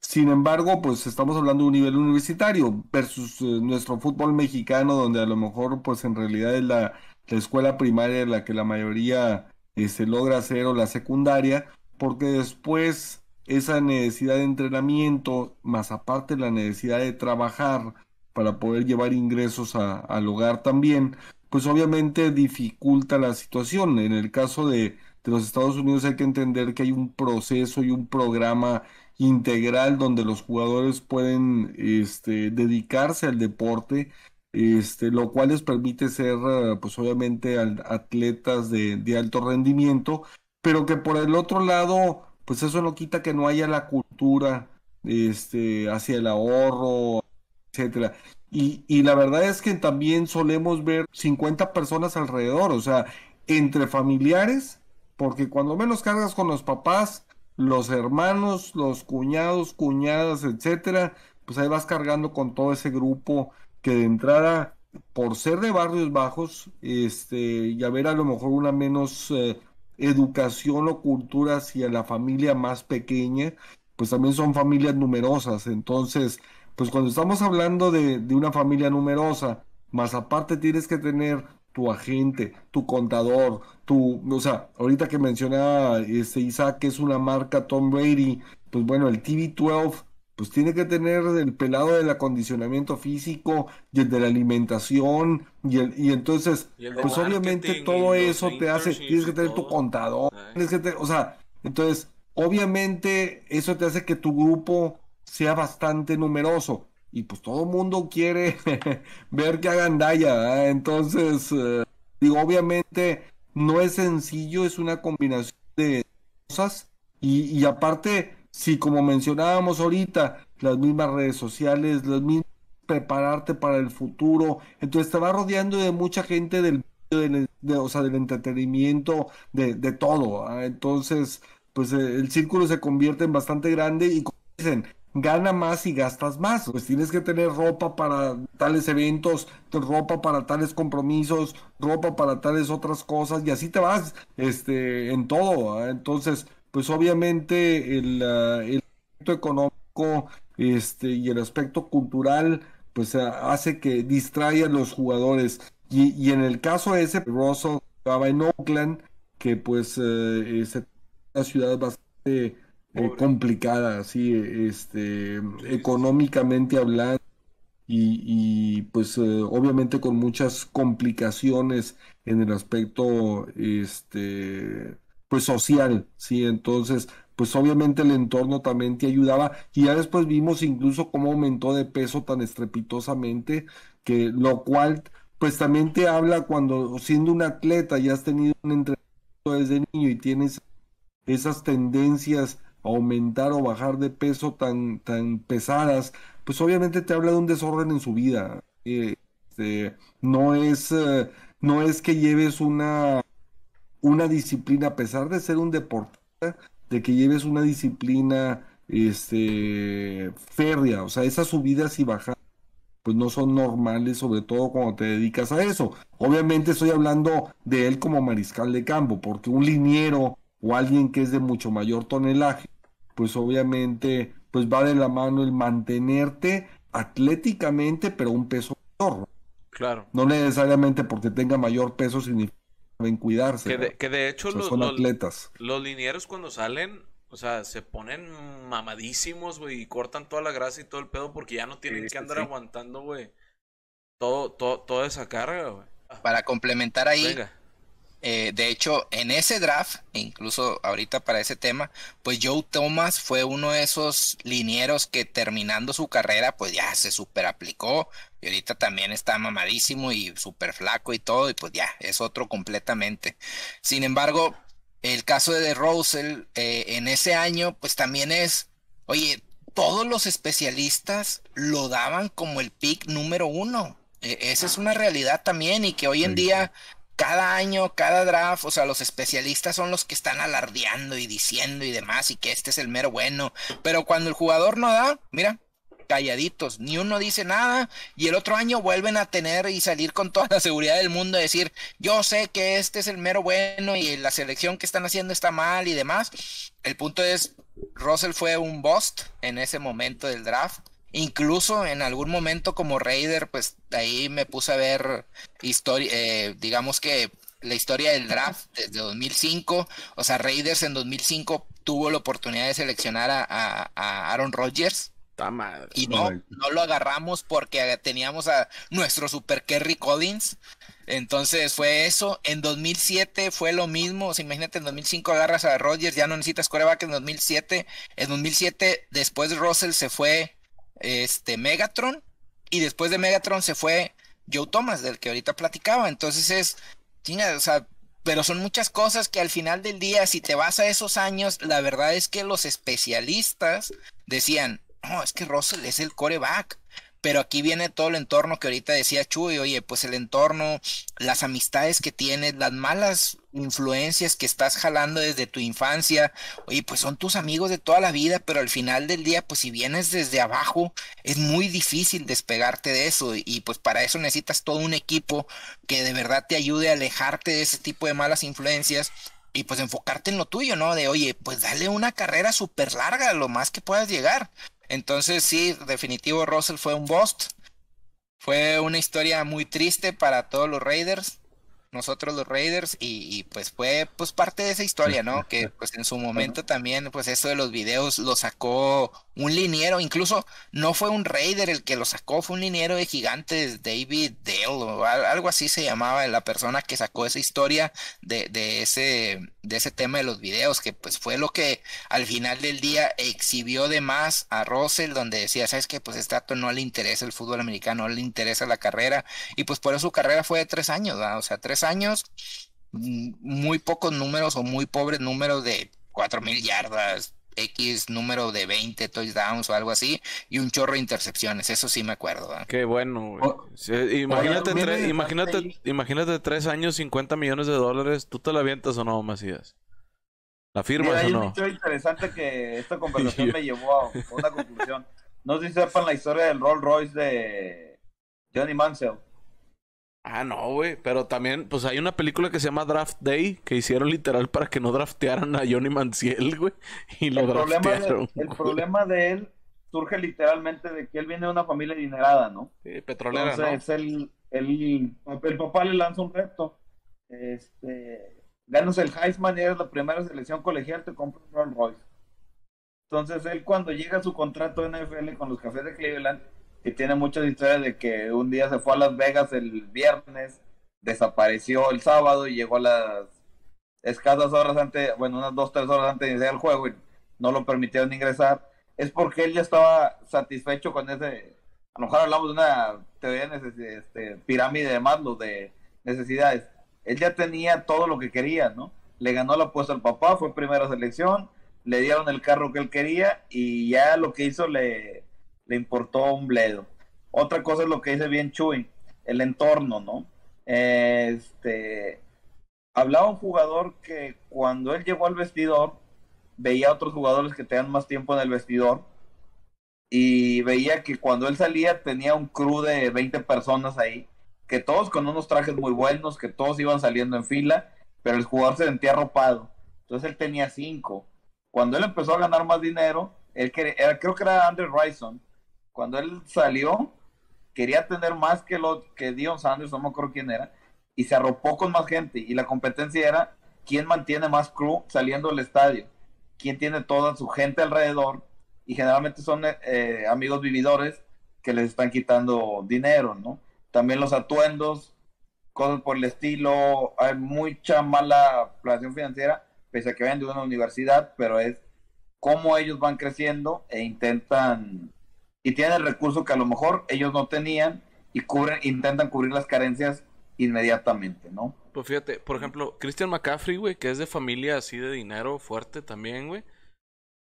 sin embargo, pues estamos hablando de un nivel universitario versus nuestro fútbol mexicano, donde a lo mejor, pues en realidad es la la escuela primaria la que la mayoría se este, logra hacer o la secundaria, porque después esa necesidad de entrenamiento, más aparte la necesidad de trabajar para poder llevar ingresos al hogar también, pues obviamente dificulta la situación. En el caso de, de los Estados Unidos hay que entender que hay un proceso y un programa integral donde los jugadores pueden este, dedicarse al deporte este, lo cual les permite ser, eh, pues obviamente, atletas de, alto rendimiento, pero que por el otro lado, pues eso no quita que no haya la cultura este, hacia el ahorro, etcétera. Y, y la verdad es que también solemos ver 50 personas alrededor, o sea, entre familiares, porque cuando menos cargas con los papás, los hermanos, los cuñados, cuñadas, etcétera, pues ahí vas cargando con todo ese grupo que de entrada, por ser de barrios bajos, este, y haber a lo mejor una menos eh, educación o cultura hacia la familia más pequeña, pues también son familias numerosas. Entonces, pues cuando estamos hablando de, de una familia numerosa, más aparte tienes que tener tu agente, tu contador, tu, o sea, ahorita que mencionaba este Isaac que es una marca Tom Brady, pues bueno, el TV12 pues tiene que tener el pelado del acondicionamiento físico y el de la alimentación y el y entonces pues obviamente todo eso te hace tienes que tener tu contador tienes que o sea entonces obviamente eso te hace que tu grupo sea bastante numeroso y pues todo el mundo quiere ver que hagan Daya entonces eh, digo obviamente no es sencillo es una combinación de cosas y, aparte si como mencionábamos ahorita, las mismas redes sociales, las mismas prepararte para el futuro, entonces te va rodeando de mucha gente del de, o sea, del entretenimiento, de, de todo. ¿ah? Entonces, pues eh, el círculo se convierte en bastante grande y como dicen, gana más y gastas más. Pues tienes que tener ropa para tales eventos, ropa para tales compromisos, ropa para tales otras cosas y así te vas este, en todo. Entonces, pues obviamente el, el aspecto económico este, y el aspecto cultural pues hace que distraiga a los jugadores. Y, y en el caso ese, Russell estaba en Oakland, que pues eh, es una ciudad bastante eh, complicada, así, este, económicamente hablando. Y, y, pues eh, obviamente con muchas complicaciones en el aspecto este pues social, ¿sí? Entonces, pues obviamente el entorno también te ayudaba y ya después vimos incluso cómo aumentó de peso tan estrepitosamente, que lo cual pues también te habla cuando siendo un atleta ya has tenido un entrenamiento desde niño y tienes esas tendencias aumentar o bajar de peso tan, tan pesadas, pues obviamente te habla de un desorden en su vida. Eh, este, no es, eh, no es que lleves una una disciplina, a pesar de ser un deportista, de que lleves una disciplina este, férrea, o sea, esas subidas y bajadas pues no son normales, sobre todo cuando te dedicas a eso. Obviamente estoy hablando de él como mariscal de campo, porque un liniero o alguien que es de mucho mayor tonelaje, pues obviamente pues va de la mano el mantenerte atléticamente, pero un peso menor. Claro. No necesariamente porque tenga mayor peso significa en cuidarse. Que de, hecho los, son atletas. Los linieros cuando salen, o sea, se ponen mamadísimos, güey, y cortan toda la grasa y todo el pedo porque ya no tienen que andar aguantando, güey, todo, todo, toda esa carga, güey. Para complementar ahí, Eh, de hecho, en ese draft, e incluso ahorita para ese tema, pues Joe Thomas fue uno de esos linieros que terminando su carrera, pues ya se super aplicó. Y ahorita también está mamadísimo y súper flaco y todo, y pues ya, es otro completamente. Sin embargo, el caso de Russell eh, en ese año, pues también es, oye, todos los especialistas lo daban como el pick número uno. E, esa es una realidad también y que hoy en día cada año, cada draft, o sea, los especialistas son los que están alardeando y diciendo y demás y que este es el mero bueno. Pero cuando el jugador no da, mira, calladitos, ni uno dice nada y el otro año vuelven a tener y salir con toda la seguridad del mundo a decir, yo sé que este es el mero bueno y la selección que están haciendo está mal y demás. El punto es, Russell fue un bust en ese momento del draft. Incluso en algún momento como Raider, pues ahí me puse a ver historia, eh, digamos que la historia del draft desde 2005, o sea, Raiders en 2005 tuvo la oportunidad de seleccionar a, a Aaron Rodgers y no, no lo agarramos porque teníamos a nuestro super Kerry Collins. Entonces fue eso. En 2007 fue lo mismo. O imagínate, en 2005 agarras a Rodgers, ya no necesitas coreback en 2007. En 2007, después de Russell se fue este Megatron. Y después de Megatron se fue Joe Thomas, del que ahorita platicaba. Entonces es, o sea, pero son muchas cosas que al final del día, si te vas a esos años, la verdad es que los especialistas decían, no, es que Russell es el coreback. Pero aquí viene todo el entorno que ahorita decía Chuy, oye, pues el entorno, las amistades que tienes, las malas influencias que estás jalando desde tu infancia, oye, pues son tus amigos de toda la vida, pero al final del día, pues si vienes desde abajo, es muy difícil despegarte de eso y pues para eso necesitas todo un equipo que de verdad te ayude a alejarte de ese tipo de malas influencias y pues enfocarte en lo tuyo, ¿no? De, oye, pues dale una carrera súper larga, lo más que puedas llegar. Entonces sí, definitivo Russell fue un bust. Fue una historia muy triste para todos los Raiders, nosotros los Raiders, y, pues fue pues parte de esa historia, ¿no? Que pues en su momento también, pues eso de los videos lo sacó un liniero, incluso no fue un Raider el que lo sacó, fue un liniero de gigantes, David Dale, o algo así se llamaba la persona que sacó esa historia de, de, ese, de ese tema de los videos, que pues fue lo que al final del día exhibió de más a Russell, donde decía, sabes que pues este dato no le interesa el fútbol americano, no le interesa la carrera, y pues por eso su carrera fue de tres años, o sea, tres años, mm, muy pocos números o muy pobres números de cuatro mil yardas, X número de 20 touchdowns o algo así y un chorro de intercepciones, eso sí me acuerdo. Qué bueno, imagínate, tres, imagínate, imagínate tres años, 50 millones de dólares, ¿tú te la avientas o no, Macías? ¿La firmas o no? Es interesante que esta conversación me llevó a una conclusión. No sé si sepan la historia del Rolls Royce de Johnny Mansell. Ah, no, güey. Pero también, pues hay una película que se llama Draft Day que hicieron literal para que no draftearan a Johnny Manciel, güey. Y lo el draftearon. Problema de, el problema de él surge literalmente de que él viene de una familia adinerada, ¿no? Sí, petrolera, Entonces, el, el, el, papá le lanza un reto. Este, ganas el Heisman y eres la primera selección colegial, te compra un Rolls Royce. Entonces, él cuando llega a su contrato en NFL con los Cafés de Cleveland que tiene muchas historias de que un día se fue a Las Vegas el viernes, desapareció el sábado y llegó a las escasas horas antes, bueno, unas dos, tres horas antes de iniciar el juego y no lo permitieron ingresar, es porque él ya estaba satisfecho con ese, a lo mejor hablamos de una teoría de este, pirámide de Maslow de necesidades, él ya tenía todo lo que quería, ¿no? Le ganó la apuesta al papá, fue primera selección, le dieron el carro que él quería y ya lo que hizo le, le importó un bledo. Otra cosa es lo que dice bien Chuy, el entorno, ¿no? Este, hablaba un jugador que cuando él llegó al vestidor, veía a otros jugadores que tenían más tiempo en el vestidor y veía que cuando él salía tenía un crew de 20 personas ahí, que todos con unos trajes muy buenos, que todos iban saliendo en fila, pero el jugador se sentía arropado. Entonces él tenía cinco. Cuando él empezó a ganar más dinero, él quería, creo que era Andrew Ryson, cuando él salió, quería tener más que lo que Dion Sanders, no me acuerdo quién era, y se arropó con más gente. Y la competencia era quién mantiene más crew saliendo del estadio, quién tiene toda su gente alrededor, y generalmente son eh, amigos vividores que les están quitando dinero, ¿no? También los atuendos, cosas por el estilo, hay mucha mala planeación financiera, pese a que vayan de una universidad, pero es cómo ellos van creciendo e intentan, y tienen el recurso que a lo mejor ellos no tenían y cubren, intentan cubrir las carencias inmediatamente, ¿no? Pues fíjate, por ejemplo, Christian McCaffrey, güey, que es de familia así de dinero fuerte también, güey.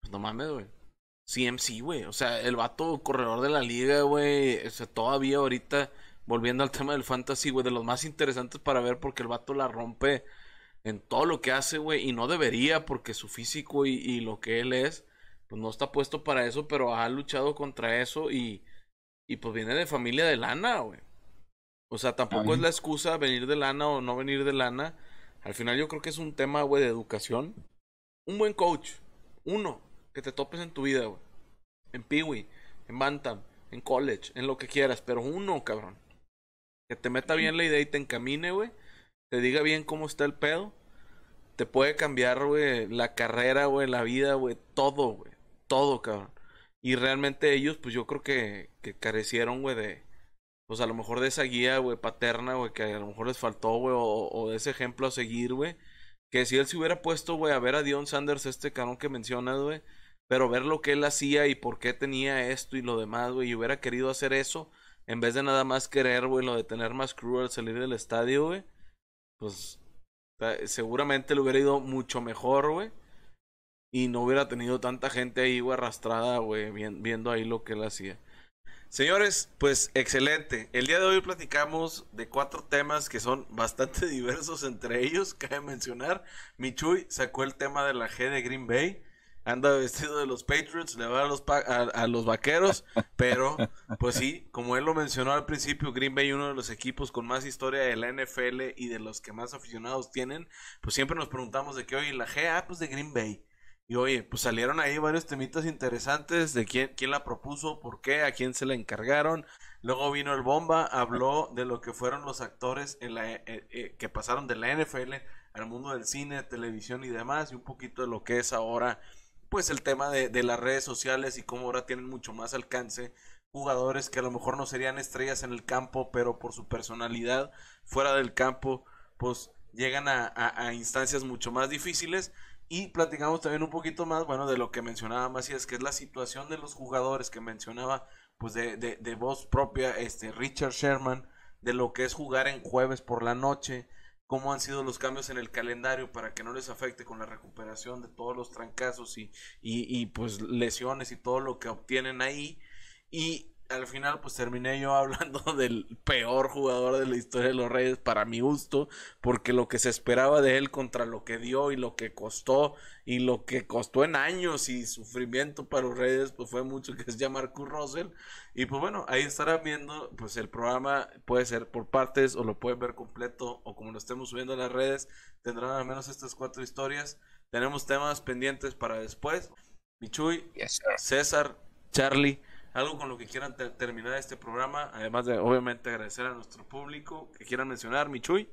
Pues no mames, güey. CMC, güey. O sea, el vato corredor de la liga, güey. O sea, todavía ahorita, volviendo al tema del fantasy, güey, de los más interesantes para ver porque el vato la rompe en todo lo que hace, güey. Y no debería porque su físico y, y, lo que él es, pues no está puesto para eso, pero ha luchado contra eso y, y pues viene de familia de lana, güey. O sea, tampoco es la excusa venir de lana o no venir de lana. Al final yo creo que es un tema, güey, de educación. Un buen coach. Uno. Que te topes en tu vida, güey. En Peewee, en Bantam, en college, en lo que quieras. Pero uno, cabrón. Que te meta bien la idea y te encamine, güey. Te diga bien cómo está el pedo. Te puede cambiar, güey, la carrera, güey, la vida, güey. Todo, güey. Todo, cabrón. Y realmente ellos, pues yo creo que, carecieron, güey, de pues a lo mejor de esa guía, güey, paterna, güey, que a lo mejor les faltó, güey, o, de ese ejemplo a seguir, güey. Que si él se hubiera puesto, güey, a ver a Dion Sanders, este cabrón que mencionas, güey, pero ver lo que él hacía y por qué tenía esto y lo demás, güey, y hubiera querido hacer eso, en vez de nada más querer, güey, lo de tener más crew al salir del estadio, güey, pues seguramente le hubiera ido mucho mejor, güey. Y no hubiera tenido tanta gente ahí, güey, arrastrada, güey, viendo ahí lo que él hacía. Señores, pues excelente. El día de hoy platicamos de cuatro temas que son bastante diversos entre ellos. Cabe mencionar, Michuy sacó el tema de la G de Green Bay. Anda vestido de los Patriots, le va a los, a, los vaqueros, pero pues sí, como él lo mencionó al principio, Green Bay, uno de los equipos con más historia de la NFL y de los que más aficionados tienen, pues siempre nos preguntamos de qué hoy la G, ah, pues de Green Bay. Y oye, pues salieron ahí varios temitas interesantes de quién, quién la propuso, por qué, a quién se la encargaron. Luego vino el Bomba, habló de lo que fueron los actores en la, eh, eh, que pasaron de la NFL al mundo del cine, televisión y demás, y un poquito de lo que es ahora, pues el tema de, de las redes sociales y cómo ahora tienen mucho más alcance jugadores que a lo mejor no serían estrellas en el campo, pero por su personalidad fuera del campo, pues llegan a, a instancias mucho más difíciles y platicamos también un poquito más, bueno, de lo que mencionaba Macías, que es la situación de los jugadores que mencionaba, pues de, de, de voz propia, este Richard Sherman, de lo que es jugar en jueves por la noche, cómo han sido los cambios en el calendario para que no les afecte con la recuperación de todos los trancazos y, y, y pues lesiones y todo lo que obtienen ahí. Y al final pues terminé yo hablando del peor jugador de la historia de los Reyes para mi gusto, porque lo que se esperaba de él contra lo que dio y lo que costó y lo que costó en años y sufrimiento para los Reyes pues fue mucho que es llamar Kurt Russell y pues bueno, ahí estarán viendo pues el programa puede ser por partes o lo pueden ver completo o como lo estemos subiendo a las redes, tendrán al menos estas cuatro historias. Tenemos temas pendientes para después. Michuy, César, Charlie, algo con lo que quieran terminar este programa, además de obviamente agradecer a nuestro público que quieran mencionar, Michuy.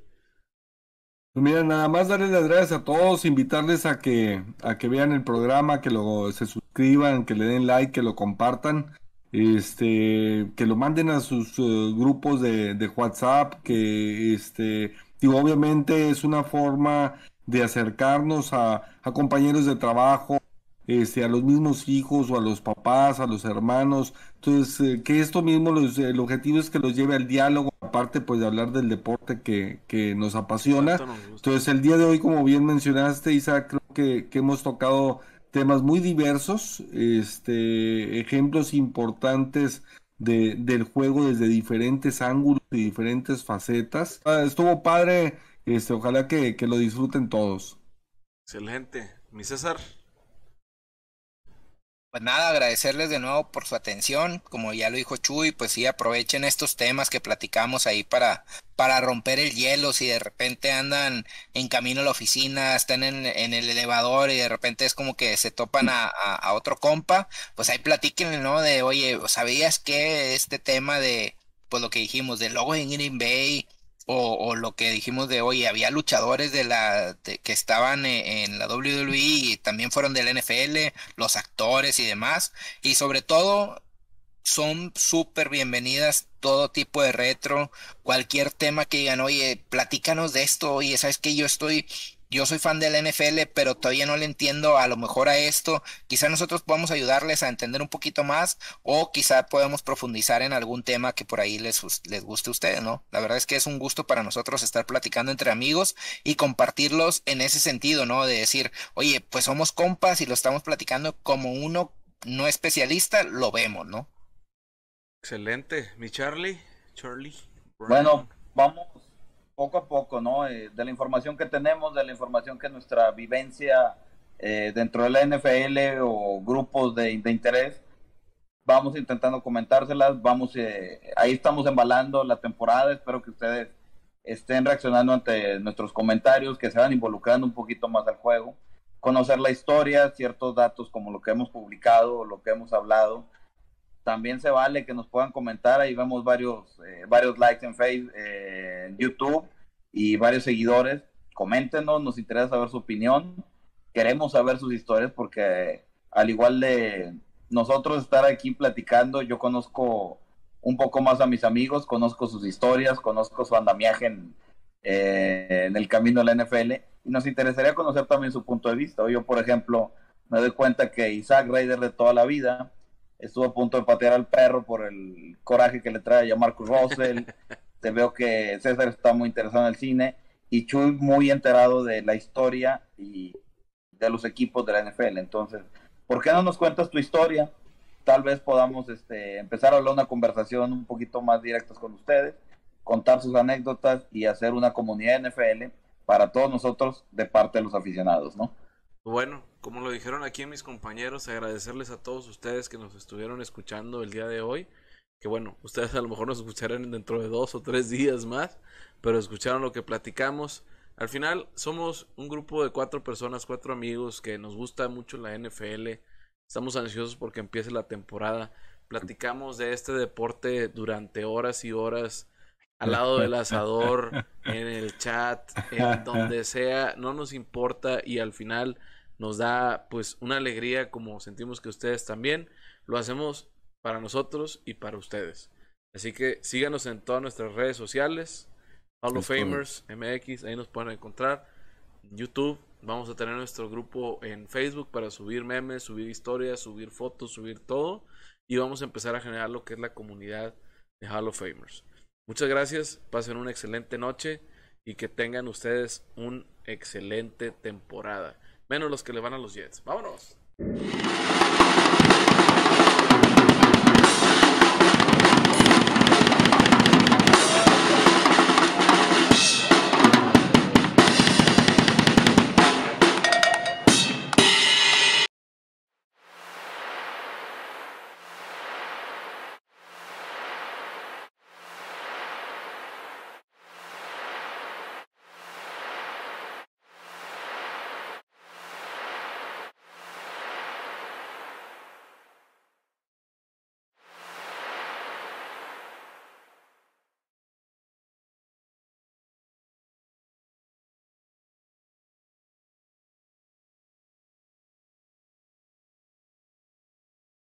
Pues mira, nada más darles las gracias a todos, invitarles a que, a que vean el programa, que lo, se suscriban, que le den like, que lo compartan, este, que lo manden a sus eh, grupos de, de, WhatsApp, que este, digo, obviamente es una forma de acercarnos a, a compañeros de trabajo, este, a los mismos hijos o a los papás, a los hermanos. Entonces, eh, que esto mismo, los, el objetivo es que los lleve al diálogo, aparte pues de hablar del deporte que, que nos apasiona. Entonces, el día de hoy, como bien mencionaste, Isaac, creo que, que hemos tocado temas muy diversos, este, ejemplos importantes de, del juego desde diferentes ángulos y diferentes facetas. Ah, estuvo padre, este, ojalá que, que lo disfruten todos. Excelente. Mi César. Pues nada, agradecerles de nuevo por su atención. Como ya lo dijo Chuy, pues sí, aprovechen estos temas que platicamos ahí para, para romper el hielo. Si de repente andan en camino a la oficina, están en, el elevador y de repente es como que se topan a, otro compa, pues ahí platiquen, ¿no? De, oye, ¿sabías que este tema de, pues lo que dijimos, del logo en Green Bay, o, lo que dijimos de hoy, había luchadores de la que estaban e, en, la WWE y también fueron del NFL, los actores y demás, y sobre todo son súper bienvenidas todo tipo de retro, cualquier tema que digan, oye, platícanos de esto, oye, sabes que yo estoy yo soy fan del NFL, pero todavía no le entiendo a lo mejor a esto. Quizá nosotros podamos ayudarles a entender un poquito más o quizá podamos profundizar en algún tema que por ahí les, les guste a ustedes, ¿no? La verdad es que es un gusto para nosotros estar platicando entre amigos y compartirlos en ese sentido, ¿no? De decir, oye, pues somos compas y lo estamos platicando como uno no especialista, lo vemos, ¿no? Excelente. Mi Charlie, Charlie. Bueno, vamos poco a poco, ¿no? Eh, de la información que tenemos, de la información que nuestra vivencia eh, dentro de la NFL o grupos de, interés, vamos intentando comentárselas, vamos, eh, ahí estamos embalando la temporada, espero que ustedes estén reaccionando ante nuestros comentarios, que se van involucrando un poquito más al juego, conocer la historia, ciertos datos como lo que hemos publicado, lo que hemos hablado, también se vale que nos puedan comentar, ahí vemos varios, eh, varios likes en Facebook, eh, en YouTube y varios seguidores. Coméntenos, nos interesa saber su opinión. Queremos saber sus historias porque al igual de nosotros estar aquí platicando, yo conozco un poco más a mis amigos, conozco sus historias, conozco su andamiaje en, eh, en el camino de la NFL y nos interesaría conocer también su punto de vista. Yo, por ejemplo, me doy cuenta que Isaac Raider de toda la vida estuvo a punto de patear al perro por el coraje que le trae a Marcus Russell. Te veo que César está muy interesado en el cine y Chuy muy enterado de la historia y de los equipos de la NFL. Entonces, ¿por qué no nos cuentas tu historia? Tal vez podamos este, empezar a hablar una conversación un poquito más directa con ustedes, contar sus anécdotas y hacer una comunidad NFL para todos nosotros de parte de los aficionados, ¿no? Bueno, como lo dijeron aquí mis compañeros, agradecerles a todos ustedes que nos estuvieron escuchando el día de hoy. Que bueno, ustedes a lo mejor nos escucharán dentro de dos o tres días más, pero escucharon lo que platicamos. Al final somos un grupo de cuatro personas, cuatro amigos que nos gusta mucho la NFL. Estamos ansiosos porque empiece la temporada. Platicamos de este deporte durante horas y horas al lado del asador, en el chat, en donde sea, no nos importa y al final nos da pues una alegría como sentimos que ustedes también. Lo hacemos para nosotros y para ustedes. Así que síganos en todas nuestras redes sociales. Hall of Famers MX, ahí nos pueden encontrar. YouTube, vamos a tener nuestro grupo en Facebook para subir memes, subir historias, subir fotos, subir todo. Y vamos a empezar a generar lo que es la comunidad de Hall of Famers. Muchas gracias, pasen una excelente noche y que tengan ustedes una excelente temporada menos los que le van a los Jets. Vámonos.